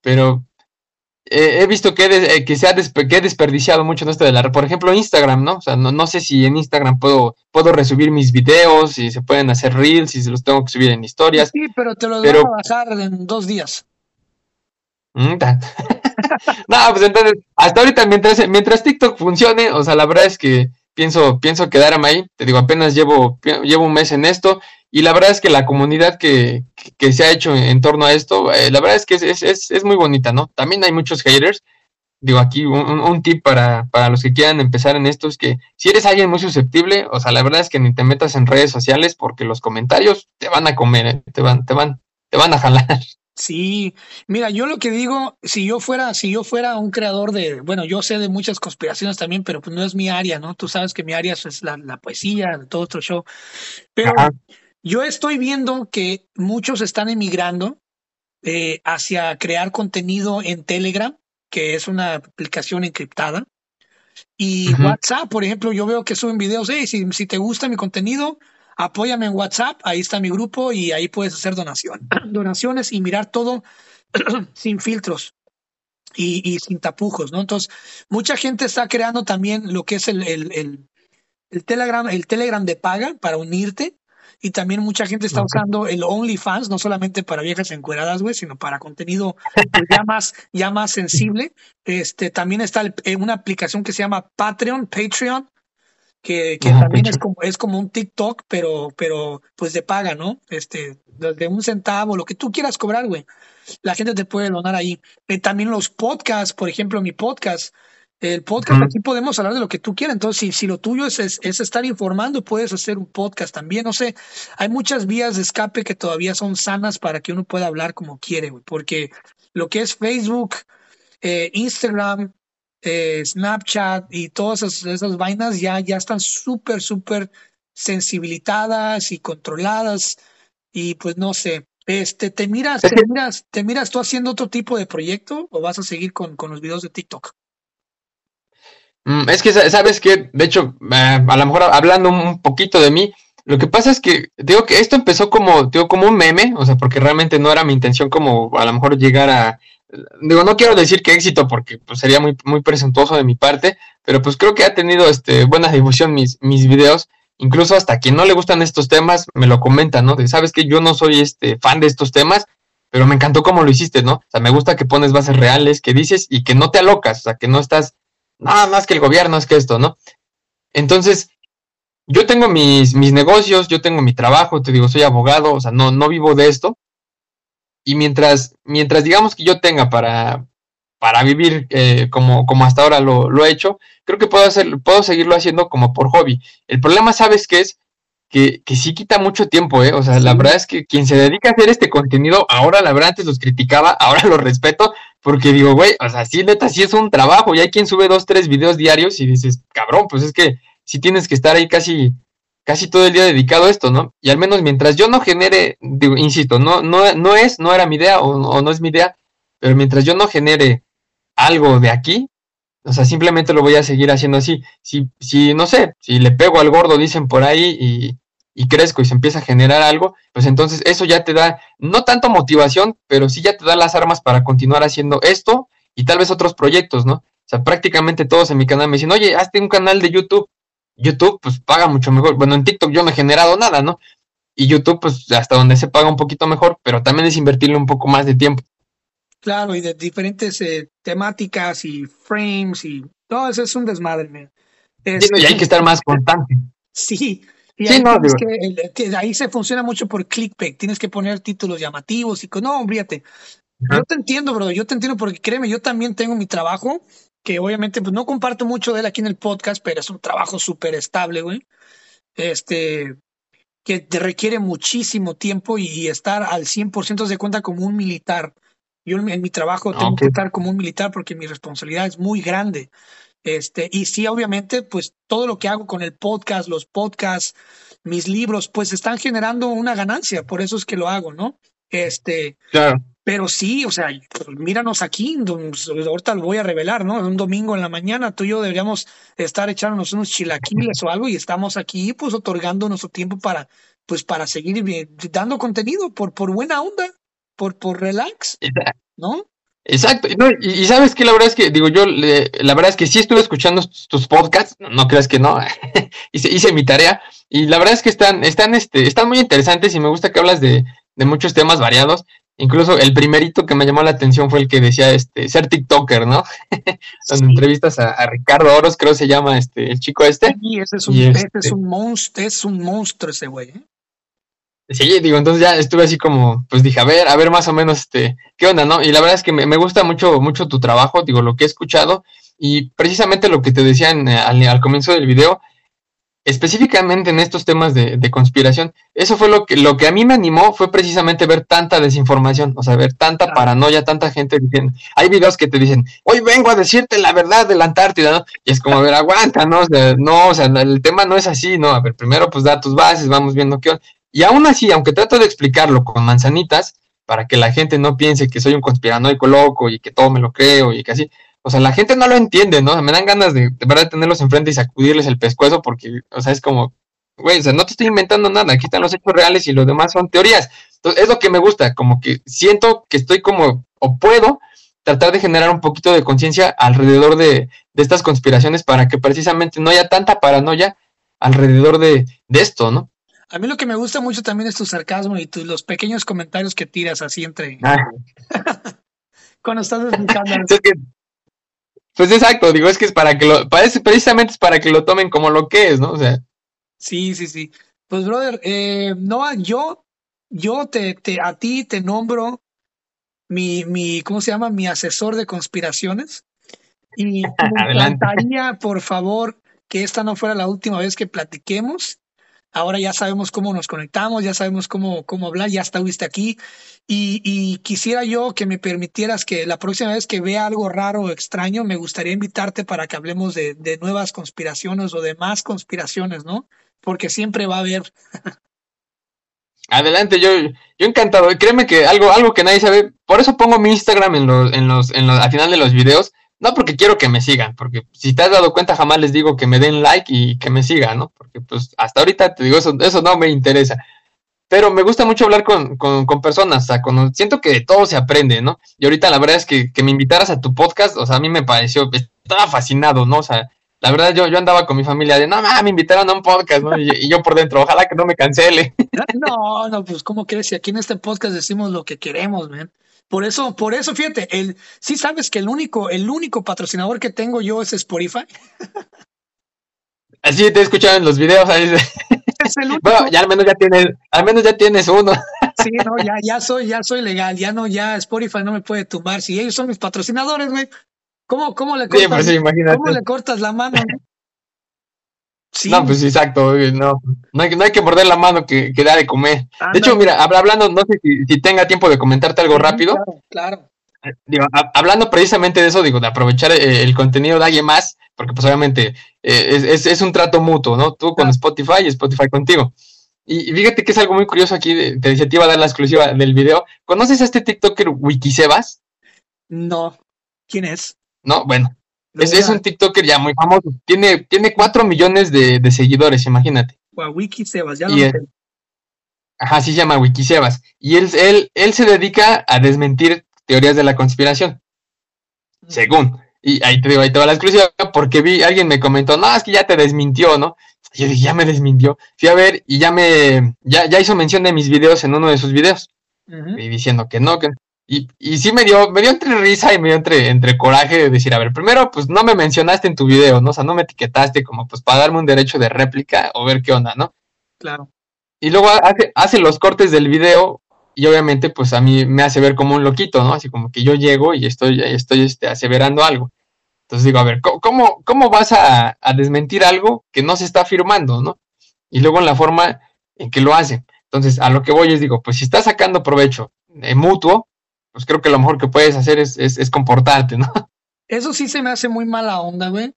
Pero he visto que, eh, que se ha desperdiciado mucho en esto de la, por ejemplo, Instagram, ¿no? O sea, no, no sé si en Instagram puedo, puedo resubir mis videos, si se pueden hacer reels, si se los tengo que subir en historias. Sí, pero te los pero... a bajar en dos días. Mm, *laughs* no, pues entonces, hasta ahorita mientras, mientras TikTok funcione, o sea, la verdad es que pienso, pienso quedarme ahí. Te digo, apenas llevo, llevo un mes en esto y la verdad es que la comunidad que, que se ha hecho en, torno a esto, eh, la verdad es que es, es, es, muy bonita, ¿no? También hay muchos haters. Digo, aquí un, un, tip para, para los que quieran empezar en esto es que si eres alguien muy susceptible, o sea, la verdad es que ni te metas en redes sociales porque los comentarios te van a comer, ¿eh? te van, te van, te van a jalar. Sí, mira, yo lo que digo, si yo fuera, si yo fuera un creador de, bueno, yo sé de muchas conspiraciones también, pero pues no es mi área, ¿no? Tú sabes que mi área es la, la poesía, todo otro show. Pero Yo estoy viendo que muchos están emigrando eh, hacia crear contenido en Telegram, que es una aplicación encriptada. Y WhatsApp, por ejemplo, yo veo que suben videos, hey, si, si te gusta mi contenido, apóyame en WhatsApp, ahí está mi grupo y ahí puedes hacer donación, *clears throat* donaciones y mirar todo *clears throat* sin filtros y, sin tapujos, ¿no? Entonces, mucha gente está creando también lo que es el, el, el, Telegram, el Telegram de paga para unirte. Y también mucha gente está usando el OnlyFans, no solamente para viejas encueradas, güey, sino para contenido pues, ya más, ya más sensible. Este, también está eh, una aplicación que se llama Patreon, Patreon, que, que también es como, es como un TikTok, pero, pero pues de paga, ¿no? Este, de un centavo, lo que tú quieras cobrar, güey. La gente te puede donar ahí. Eh, también los podcasts, por ejemplo, mi podcast. El podcast, aquí podemos hablar de lo que tú quieras. Entonces, si, si lo tuyo es, es, estar informando, puedes hacer un podcast también. No sé, hay muchas vías de escape que todavía son sanas para que uno pueda hablar como quiere, güey. Porque lo que es Facebook, eh, Instagram, eh, Snapchat y todas esas, esas, vainas ya, ya están súper, súper sensibilizadas y controladas. Y pues no sé, este, ¿te miras, te *laughs* miras, te miras tú haciendo otro tipo de proyecto o vas a seguir con, con los videos de TikTok? Mm, es que, ¿sabes que De hecho, eh, a lo mejor hablando un poquito de mí, lo que pasa es que, digo que esto empezó como, digo, como un meme, o sea, porque realmente no era mi intención como a lo mejor llegar a, digo, no quiero decir que éxito porque pues, sería muy, muy presuntuoso de mi parte, pero pues creo que ha tenido este, buena difusión mis, mis videos incluso hasta quien no le gustan estos temas me lo comenta, ¿no? De, sabes que yo no soy este fan de estos temas, pero me encantó cómo lo hiciste, ¿no? O sea, me gusta que pones bases reales, que dices y que no te alocas, o sea, que no estás nada más que el gobierno es que esto, ¿no? Entonces, yo tengo mis, mis negocios, yo tengo mi trabajo, te digo, soy abogado, o sea, no, no vivo de esto. Y mientras, mientras digamos que yo tenga para, para vivir eh, como, como hasta ahora lo, lo, he hecho, creo que puedo, hacer, puedo seguirlo haciendo como por hobby. El problema, ¿sabes qué es? Que, que sí quita mucho tiempo, ¿eh? O sea, la verdad es que quien se dedica a hacer este contenido, ahora la verdad antes los criticaba, *laughs* ahora los respeto, porque digo, güey, o sea, sí, neta, sí es un trabajo, y hay quien sube dos, tres videos diarios y dices, cabrón, pues es que sí tienes que estar ahí casi, casi todo el día dedicado a esto, ¿no? Y al menos mientras yo no genere, digo, insisto, no, no, no es, no era mi idea o, o no es mi idea, pero mientras yo no genere algo de aquí, o sea, simplemente lo voy a seguir haciendo así. Si, si no sé, si le pego al gordo, dicen por ahí, y, y crezco y se empieza a generar algo, pues entonces eso ya te da, no tanto motivación, pero sí ya te da las armas para continuar haciendo esto y tal vez otros proyectos, ¿no? O sea, prácticamente todos en mi canal me dicen, oye, hazte un canal de YouTube. YouTube, pues paga mucho mejor. Bueno, en TikTok yo no he generado nada, ¿no? Y YouTube, pues hasta donde se paga un poquito mejor, pero también es invertirle un poco más de tiempo. Claro, y de diferentes eh, temáticas y frames y todo eso es un desmadre. y hay que estar más constante. Sí, y ahí, que, ahí se funciona mucho por clickbait. Tienes que poner títulos llamativos y con no, fíjate. Yo te entiendo, bro. Yo te entiendo porque créeme, yo también tengo mi trabajo, que obviamente pues, no comparto mucho de él aquí en el podcast, pero es un trabajo súper estable, güey. Este, que te requiere muchísimo tiempo y estar al 100% de cuenta como un militar. Yo en mi trabajo tengo que estar como un militar porque mi responsabilidad es muy grande. Este, y sí, obviamente, pues todo lo que hago con el podcast, los podcasts, mis libros, pues están generando una ganancia, por eso es que lo hago, ¿no? Este, claro. Pero sí, o sea, pues, míranos aquí, ahorita lo voy a revelar, ¿no? Un domingo en la mañana, tú y yo deberíamos estar echándonos unos chilaquiles o algo y estamos aquí, pues, otorgando nuestro tiempo para, pues, para seguir dando contenido por, por buena onda por, por relax, ¿no? Exacto, y, sabes que la verdad es que, digo yo, la verdad es que sí estuve escuchando tus, podcasts, no, creas que no, *laughs* hice, hice, mi tarea, y la verdad es que están, están, este, están muy interesantes y me gusta que hablas de, de muchos temas variados, incluso el primerito que me llamó la atención fue el que decía este ser TikToker, ¿no? *laughs* Donde entrevistas a, Ricardo Oros, creo se llama este el chico este. Sí, ese es un, este es un monstruo, es un monstruo ese güey. ¿eh? Sí, digo, entonces ya estuve así como, pues dije, a ver, a ver más o menos, este, qué onda, ¿no? Y la verdad es que me, gusta mucho, mucho tu trabajo, digo, lo que he escuchado, y precisamente lo que te decían eh, al, comienzo del video, específicamente en estos temas de, conspiración, eso fue lo que, lo que a mí me animó, fue precisamente ver tanta desinformación, o sea, ver tanta paranoia, tanta gente diciendo, hay videos que te dicen, hoy vengo a decirte la verdad de la Antártida, ¿no? Y es como, a ver, aguanta, ¿no? O sea, no, o sea, el tema no es así, ¿no? A ver, primero pues da tus bases, vamos viendo qué Y aún así, aunque trato de explicarlo con manzanitas, para que la gente no piense que soy un conspiranoico loco y que todo me lo creo y que así, o sea, la gente no lo entiende, ¿no? me dan ganas de, de verdad tenerlos enfrente y sacudirles el pescuezo porque, o sea, es como, güey, o sea, no te estoy inventando nada, aquí están los hechos reales y los demás son teorías. Entonces, es lo que me gusta, como que siento que estoy como, o puedo tratar de generar un poquito de conciencia alrededor de, de, estas conspiraciones para que precisamente no haya tanta paranoia alrededor de, de, esto, ¿no? A mí lo que me gusta mucho también es tu sarcasmo y tus, los pequeños comentarios que tiras así entre... Ah. *laughs* Cuando estás *laughs* explicando. es que, pues exacto, digo, es que es para que lo, parece, precisamente es para que lo tomen como lo que es, ¿no? O sea. Sí, sí, sí. Pues, brother, eh, Noah, yo, yo te, te, a ti te nombro mi, mi, ¿cómo se llama? Mi asesor de conspiraciones. Y *laughs* me encantaría, por favor, que esta no fuera la última vez que platiquemos Ahora ya sabemos cómo nos conectamos, ya sabemos cómo, cómo hablar, ya estuviste aquí. Y, quisiera yo que me permitieras que la próxima vez que vea algo raro o extraño, me gustaría invitarte para que hablemos de, de nuevas conspiraciones o de más conspiraciones, ¿no? Porque siempre va a haber. *laughs* Adelante, yo, yo encantado. Créeme que algo, algo que nadie sabe, por eso pongo mi Instagram en los, en los, en los, al final de los videos, no porque quiero que me sigan, porque si te has dado cuenta jamás les digo que me den like y que me sigan, ¿no? Porque pues hasta ahorita te digo, eso, eso no me interesa. Pero me gusta mucho hablar con, con, con personas, o sea, con, siento que de todo se aprende, ¿no? Y ahorita la verdad es que, que me invitaras a tu podcast, o sea, a mí me pareció, estaba fascinado, ¿no? O sea, la verdad yo, yo andaba con mi familia de, no, me invitaron a un podcast, ¿no? Y, y, yo por dentro, ojalá que no me cancele. *laughs* No, no, pues ¿cómo crees? Si aquí en este podcast decimos lo que queremos, man. Por eso, por eso, fíjate, el, sí sabes que el único, el único patrocinador que tengo yo es Spotify. Así te he escuchado en los videos. Ahí. Es el *laughs* único. Bueno, ya al menos ya tienes, al menos ya tienes uno. Sí, no, ya, ya soy, ya soy legal, ya no, ya Spotify no me puede tumbar. Si ellos son mis patrocinadores, güey, ¿cómo, cómo le cortas, pues sí, pues ¿cómo le cortas la mano? No, pues exacto, no, no hay, no hay que morder la mano que, que da de comer. de hecho, mira, hablando, no sé si, si, tenga tiempo de comentarte algo rápido. Claro, eh, Digo, hablando precisamente de eso, digo, de aprovechar eh, el contenido de alguien más, porque pues obviamente eh, es, es, es, un trato mutuo, ¿no? Tú con Spotify y Spotify contigo. Y, fíjate que es algo muy curioso aquí, te decía, te iba a dar la exclusiva del video. ¿Conoces a este TikToker Wikisebas? No. ¿Quién es? No, bueno, es, es, un TikToker ya muy famoso. Tiene, tiene 4 millones de, de seguidores, imagínate. Wow, Wikisebas, ya lo sé. Ajá, sí se llama Wikisebas. Y él, él, él se dedica a desmentir teorías de la conspiración. Mm. Según. Y ahí te digo, ahí te va la exclusiva, porque vi, alguien me comentó, no, es que ya te desmintió, ¿no? Y yo dije, ya me desmintió. Fui a ver y ya me, ya, ya hizo mención de mis videos en uno de sus videos. Uh -huh. Y diciendo que no, que y, y sí me dio, me dio entre risa y me dio entre, entre coraje de decir, a ver, primero, pues no me mencionaste en tu video, ¿no? O sea, no me etiquetaste como pues para darme un derecho de réplica o ver qué onda, ¿no? Claro. Y luego hace, hace los cortes del video y obviamente pues a mí me hace ver como un loquito, ¿no? Así como que yo llego y estoy, estoy este, aseverando algo. Entonces digo, a ver, ¿cómo, cómo vas a, a desmentir algo que no se está afirmando, ¿no? Y luego en la forma en que lo hace. Entonces, a lo que voy es, digo, pues si estás sacando provecho eh, mutuo, pues creo que lo mejor que puedes hacer es, es, comportarte, ¿no? *laughs* Eso sí se me hace muy mala onda, güey.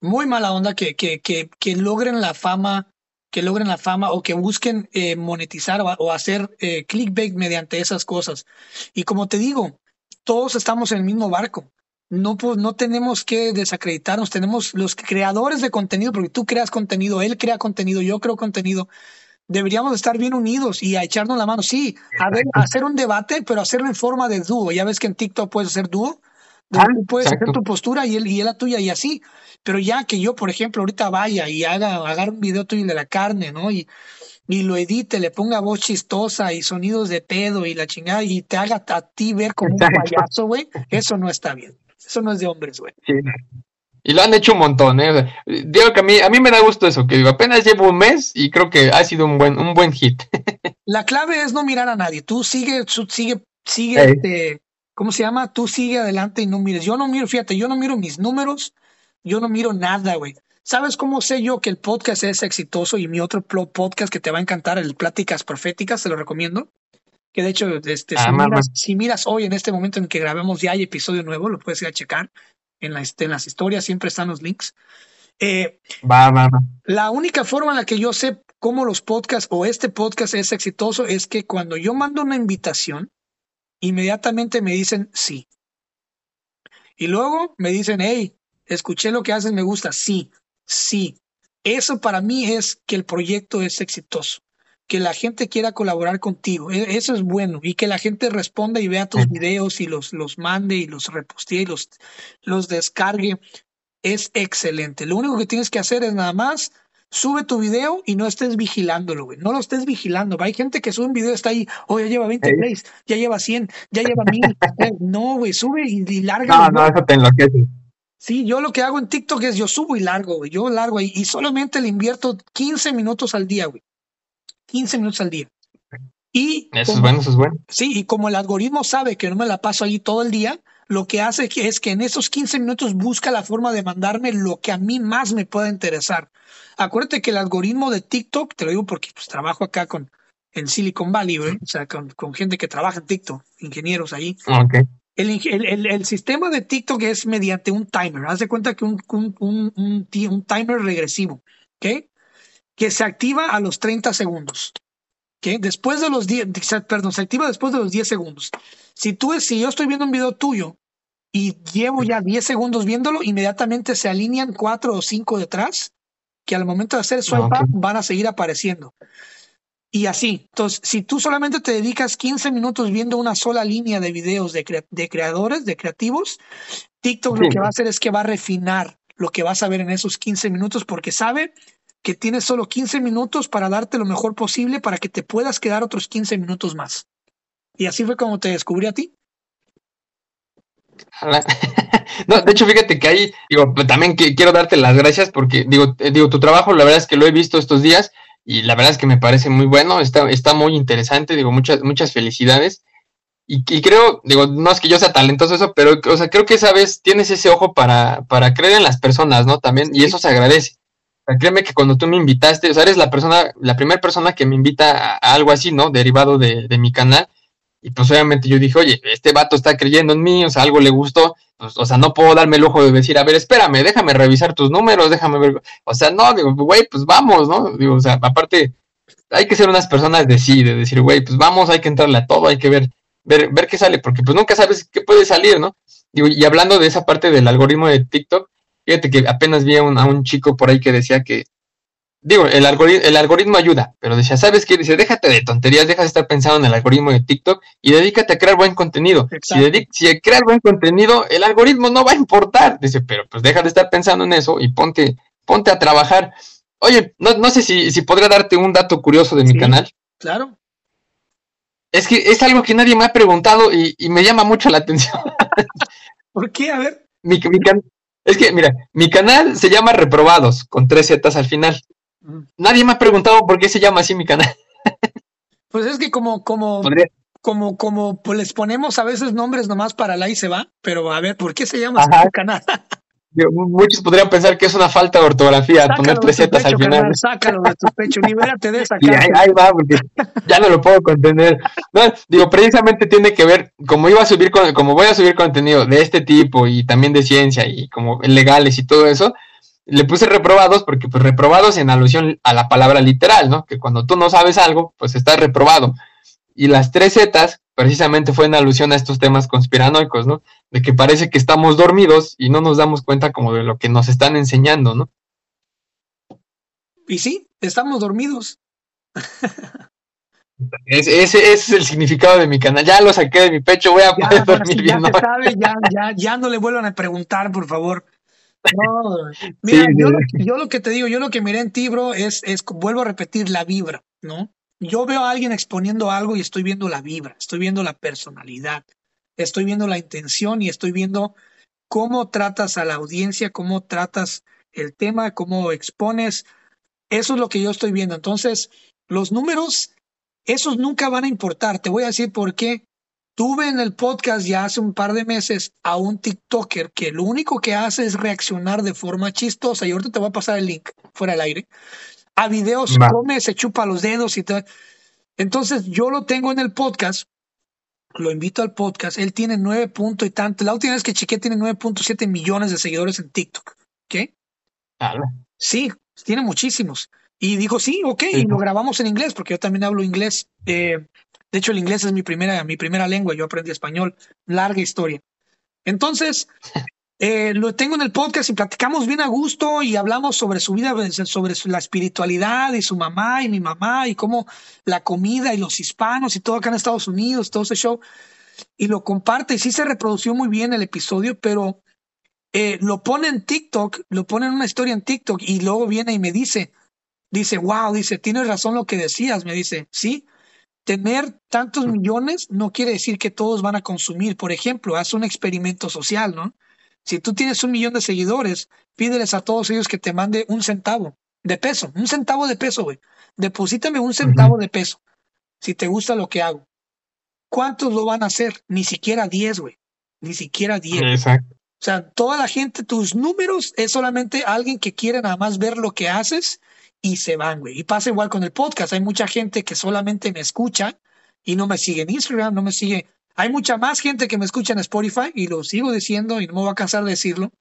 Muy mala onda que, que, que, que logren la fama, que logren la fama o que busquen eh, monetizar o, o hacer eh, clickbait mediante esas cosas. Y como te digo, todos estamos en el mismo barco. No, pues, no tenemos que desacreditarnos, tenemos los creadores de contenido, porque tú creas contenido, él crea contenido, yo creo contenido deberíamos estar bien unidos y a echarnos la mano. Sí, a, ver, hacer un debate, pero hacerlo en forma de dúo. Ya ves que en TikTok puedes hacer dúo. Ah, tú puedes exacto. hacer tu postura y él, y él la tuya y así. Pero ya que yo, por ejemplo, ahorita vaya y haga, haga un video tuyo de la carne, ¿no? Y, y lo edite, le ponga voz chistosa y sonidos de pedo y la chingada y te haga a ti ver como un payaso, güey, eso no está bien. Eso no es de hombres, güey. Sí. Y lo han hecho un montón, ¿eh? O sea, digo que a mí, a mí me da gusto eso, que digo, apenas llevo un mes y creo que ha sido un buen, un buen hit. *laughs* La clave es no mirar a nadie. Tú sigue, sigue, sigue, este, ¿cómo se llama? Tú sigue adelante y no mires. Yo no miro, fíjate, yo no miro mis números, yo no miro nada, güey. ¿Sabes cómo sé yo que el podcast es exitoso y mi otro podcast que te va a encantar, el Pláticas Proféticas, te lo recomiendo? Que de hecho, este, ah, si, miras, si miras hoy en este momento en que grabemos ya hay episodio nuevo, lo puedes ir a checar en, la, en las historias siempre están los links. Eh, va, va, va. La única forma en la que yo sé cómo los podcasts o este podcast es exitoso es que cuando yo mando una invitación, inmediatamente me dicen sí. Y luego me dicen, hey, escuché lo que haces, me gusta, sí, sí. Eso para mí es que el proyecto es exitoso, que la gente quiera colaborar contigo, e, eso es bueno, y que la gente responda y vea tus videos y los, los mande y los repostee y los, los descargue, es excelente. Lo único que tienes que hacer es nada más sube tu video y no estés vigilándolo, güey. No lo estés vigilando. Hay gente que sube un video, está ahí, oh, ya lleva 20 plays, ya lleva 100, ya lleva 1000. Eh, *laughs* no, güey, sube y, larga. No, no, eso te enloquece. Sí, yo lo que hago en TikTok es yo subo y largo, güey. Yo largo ahí y solamente le invierto 15 minutos al día, güey. 15 minutos al día. Y eso es bueno, eso es bueno. Sí, y como el algoritmo sabe que no me la paso ahí todo el día, lo que hace es que en esos 15 minutos busca la forma de mandarme lo que a mí más me pueda interesar. Acuérdate que el algoritmo de TikTok, te lo digo porque pues, trabajo acá con en Silicon Valley, o sea, con, gente que trabaja en TikTok, ingenieros ahí. Okay. El, el, sistema de TikTok es mediante un timer. Haz de cuenta que un, un, un, un timer regresivo, ¿ok? Que se activa a los 30 segundos. ¿ok? Después de los 10, perdón, se activa después de los 10 segundos. Si tú, si yo estoy viendo un video tuyo y llevo ya 10 segundos viéndolo, inmediatamente se alinean 4 o 5 detrás que al momento de hacer swipe up van a seguir apareciendo. Y así. Entonces, si tú solamente te dedicas 15 minutos viendo una sola línea de videos de, creadores, de creativos, TikTok lo que va a hacer es que va a refinar lo que vas a ver en esos 15 minutos porque sabe que tienes solo 15 minutos para darte lo mejor posible para que te puedas quedar otros 15 minutos más. Y así fue como te descubrí a ti. *laughs* no, de hecho, fíjate que ahí, digo, también quiero darte las gracias porque, digo, eh, digo, tu trabajo, la verdad es que lo he visto estos días y la verdad es que me parece muy bueno, está, está muy interesante, digo, muchas, muchas felicidades. Y, creo, digo, no es que yo sea talentoso eso, pero, o sea, creo que esa vez tienes ese ojo para, para creer en las personas, ¿no? También, y eso se agradece. Créeme que cuando tú me invitaste, o sea, eres la persona, la primera persona que me invita a, algo así, ¿no? Derivado de, de mi canal y pues obviamente yo dije, oye, este vato está creyendo en mí, o sea, algo le gustó, pues, o sea, no puedo darme el lujo de decir, a ver, espérame, déjame revisar tus números, déjame ver, o sea, no, digo, güey, pues vamos, ¿no? Digo, o sea, aparte, hay que ser unas personas de sí, de decir, güey, pues vamos, hay que entrarle a todo, hay que ver, ver, ver qué sale, porque pues nunca sabes qué puede salir, ¿no? Digo, y hablando de esa parte del algoritmo de TikTok, fíjate que apenas vi a un, a un chico por ahí que decía que digo, el, algoritmo, el algoritmo ayuda, pero decía, ¿sabes qué? Dice, déjate de tonterías, deja de estar pensando en el algoritmo de TikTok y dedícate a crear buen contenido. Si, si crear buen contenido, el algoritmo no va a importar. Dice, pero pues deja de estar pensando en eso y ponte, ponte a trabajar. Oye, no, no sé si, si podría darte un dato curioso de mi canal. Claro. Es que es algo que nadie me ha preguntado y, me llama mucho la atención. ¿Por qué? A ver. Mi, es que, mira, mi canal se llama Reprobados, con tres zetas al final. Nadie me ha preguntado por qué se llama así mi canal. *laughs* Pues es que como, como, como, como pues les ponemos a veces nombres nomás para la y se va, pero a ver, ¿por qué se llama así mi canal? *laughs* Muchos podrían pensar que es una falta de ortografía poner tres zetas al final. sácalo de tu pecho, libérate de esa *laughs* Y ahí, va, porque ya no lo puedo contener. No, digo, precisamente tiene que ver, como iba a subir, como voy a subir contenido de este tipo y también de ciencia y como legales y todo eso, le puse reprobados porque pues reprobados en alusión a la palabra literal, ¿no? Que cuando tú no sabes algo, pues estás reprobado. Y las tres zetas precisamente fue en alusión a estos temas conspiranoicos, ¿no? De que parece que estamos dormidos y no nos damos cuenta como de lo que nos están enseñando, ¿no? Y sí, estamos dormidos. Ese, es el significado de mi canal. Ya lo saqué de mi pecho, voy a poder dormir bien. Ya, sabe, ya, ya, ya no le vuelvan a preguntar, por favor. No, mira, yo, lo que te digo, yo lo que miré en ti, bro, es, es, vuelvo a repetir, la vibra, ¿no? Yo veo a alguien exponiendo algo y estoy viendo la vibra, estoy viendo la personalidad, estoy viendo la intención y estoy viendo cómo tratas a la audiencia, cómo tratas el tema, cómo expones. Eso es lo que yo estoy viendo. Entonces, los números, esos nunca van a importar. Te voy a decir por qué. Tuve en el podcast ya hace un par de meses a un TikToker que lo único que hace es reaccionar de forma chistosa. Y ahorita te voy a pasar el link fuera del aire. A videos, come, se chupa los dedos y tal. Entonces yo lo tengo en el podcast. Lo invito al podcast. Él tiene nueve puntos y tanto. La última vez que chequeé tiene 9.7 millones de seguidores en TikTok. ¿Qué? Sí, tiene muchísimos. Y dijo, sí, ok, y lo grabamos en inglés, porque yo también hablo inglés. Eh, de hecho, el inglés es mi primera, mi primera lengua, yo aprendí español, larga historia. Entonces, eh, lo tengo en el podcast y platicamos bien a gusto y hablamos sobre su vida, sobre la espiritualidad y su mamá y mi mamá y cómo la comida y los hispanos y todo acá en Estados Unidos, todo ese show. Y lo comparte y sí se reprodució muy bien el episodio, pero eh, lo pone en TikTok, lo pone en una historia en TikTok y luego viene y me dice, dice, wow, dice, tienes razón lo que decías, me dice, sí, tener tantos millones no quiere decir que todos van a consumir. Por ejemplo, haz un experimento social, ¿no? Si tú tienes un millón de seguidores, pídeles a todos ellos que te mande un centavo de peso, un centavo de peso, güey. Deposítame un centavo de peso si te gusta lo que hago. ¿Cuántos lo van a hacer? Ni siquiera 10, güey. Ni siquiera 10. Exacto. O sea, toda la gente, tus números es solamente alguien que quiere nada más ver lo que haces y se van, güey. Y pasa igual con el podcast. Hay mucha gente que solamente me escucha y no me sigue en Instagram, no me sigue. Hay mucha más gente que me escucha en Spotify y lo sigo diciendo y no me voy a cansar de decirlo,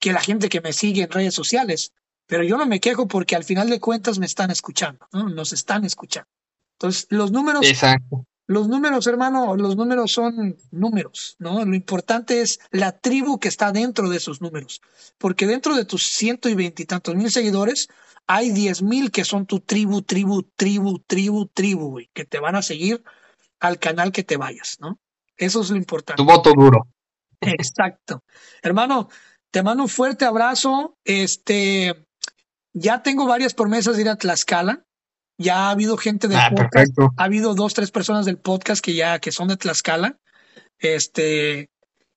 que la gente que me sigue en redes sociales. Pero yo no me quejo porque al final de cuentas me están escuchando, ¿no? Nos están escuchando. Entonces, los números Exacto. Los números, hermano, los números son números, ¿no? Lo importante es la tribu que está dentro de esos números. Porque dentro de tus ciento y veintitantos mil seguidores, hay diez mil que son tu tribu, tribu, tribu, tribu, tribu, güey, que te van a seguir al canal que te vayas, ¿no? Eso es lo importante. Tu voto duro. Exacto. Hermano, te mando un fuerte abrazo. Este, ya tengo varias promesas de ir a Tlaxcala. Ya ha habido gente del ah, podcast, ha habido dos, tres personas del podcast que ya que son de Tlaxcala. Este,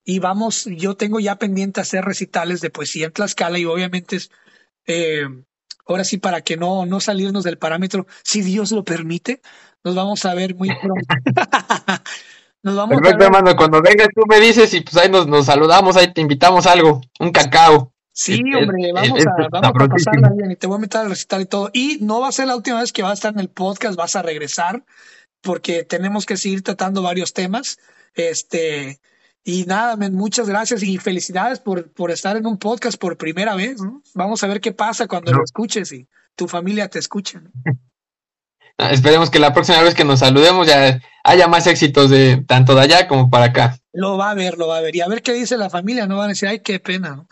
y vamos, yo tengo ya pendiente hacer recitales de poesía en Tlaxcala y obviamente es, eh, ahora sí, para que no, no salirnos del parámetro, si Dios lo permite, nos vamos a ver muy pronto. *laughs* *laughs* nos vamos Perfecto, hermano, cuando vengas tú me dices y pues ahí nos, nos saludamos, ahí te invitamos algo, un cacao. Sí, hombre, vamos, a, vamos a pasarla bien y te voy a meter al recital y todo. Y no va a ser la última vez que vas a estar en el podcast, vas a regresar porque tenemos que seguir tratando varios temas. Este, y nada, muchas gracias y felicidades por, por estar en un podcast por primera vez. Vamos a ver qué pasa cuando lo escuches y tu familia te escuche. *laughs* Esperemos que la próxima vez que nos saludemos ya haya más éxitos de tanto de allá como para acá. Lo va a ver, lo va a ver. Y a ver qué dice la familia, no van a decir, ay, qué pena.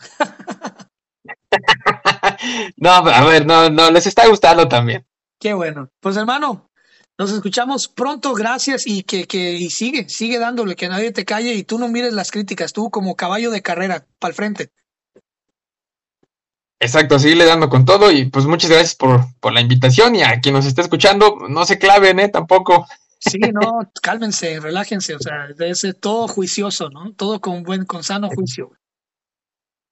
no, *laughs* a ver, no, no, les está gustando también. Qué bueno. Pues hermano, nos escuchamos pronto, gracias y que, que y sigue, sigue dándole, que nadie te calle y tú no mires las críticas, tú como caballo de carrera, para el frente. Exacto, sigue dando con todo y pues muchas gracias por, por la invitación y a quien nos esté escuchando, no se claven, ¿eh? Tampoco. Sí, no, cálmense, relájense, o sea, debe ser todo juicioso, ¿no? Todo con buen, con sano juicio.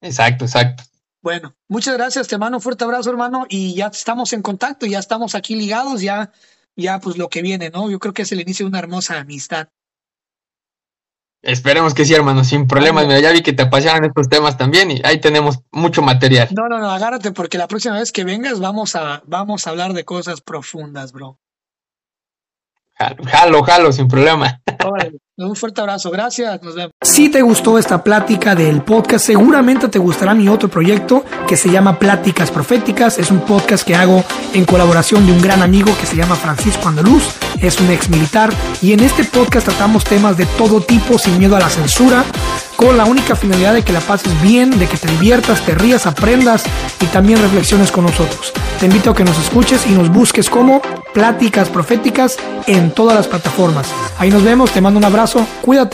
Exacto, exacto. Bueno, muchas gracias, te mando un fuerte abrazo, hermano, y ya estamos en contacto, ya estamos aquí ligados, ya, ya pues lo que viene, ¿no? Yo creo que es el inicio de una hermosa amistad. Esperemos que sí, hermano, sin problemas. Mira, ya vi que te apasionan estos temas también y ahí tenemos mucho material. No, no, no, agárrate porque la próxima vez que vengas vamos a, vamos a hablar de cosas profundas, bro. Jalo, jalo, sin problema. Un fuerte abrazo, gracias, nos vemos. Si te gustó esta plática del podcast, seguramente te gustará mi otro proyecto que se llama Pláticas Proféticas. Es un podcast que hago en colaboración de un gran amigo que se llama Francisco Andaluz, es un ex militar. Y en este podcast tratamos temas de todo tipo sin miedo a la censura con la única finalidad de que la pases bien, de que te diviertas, te rías, aprendas y también reflexiones con nosotros. Te invito a que nos escuches y nos busques como Pláticas Proféticas en todas las plataformas. Ahí nos vemos, te mando un abrazo, cuídate.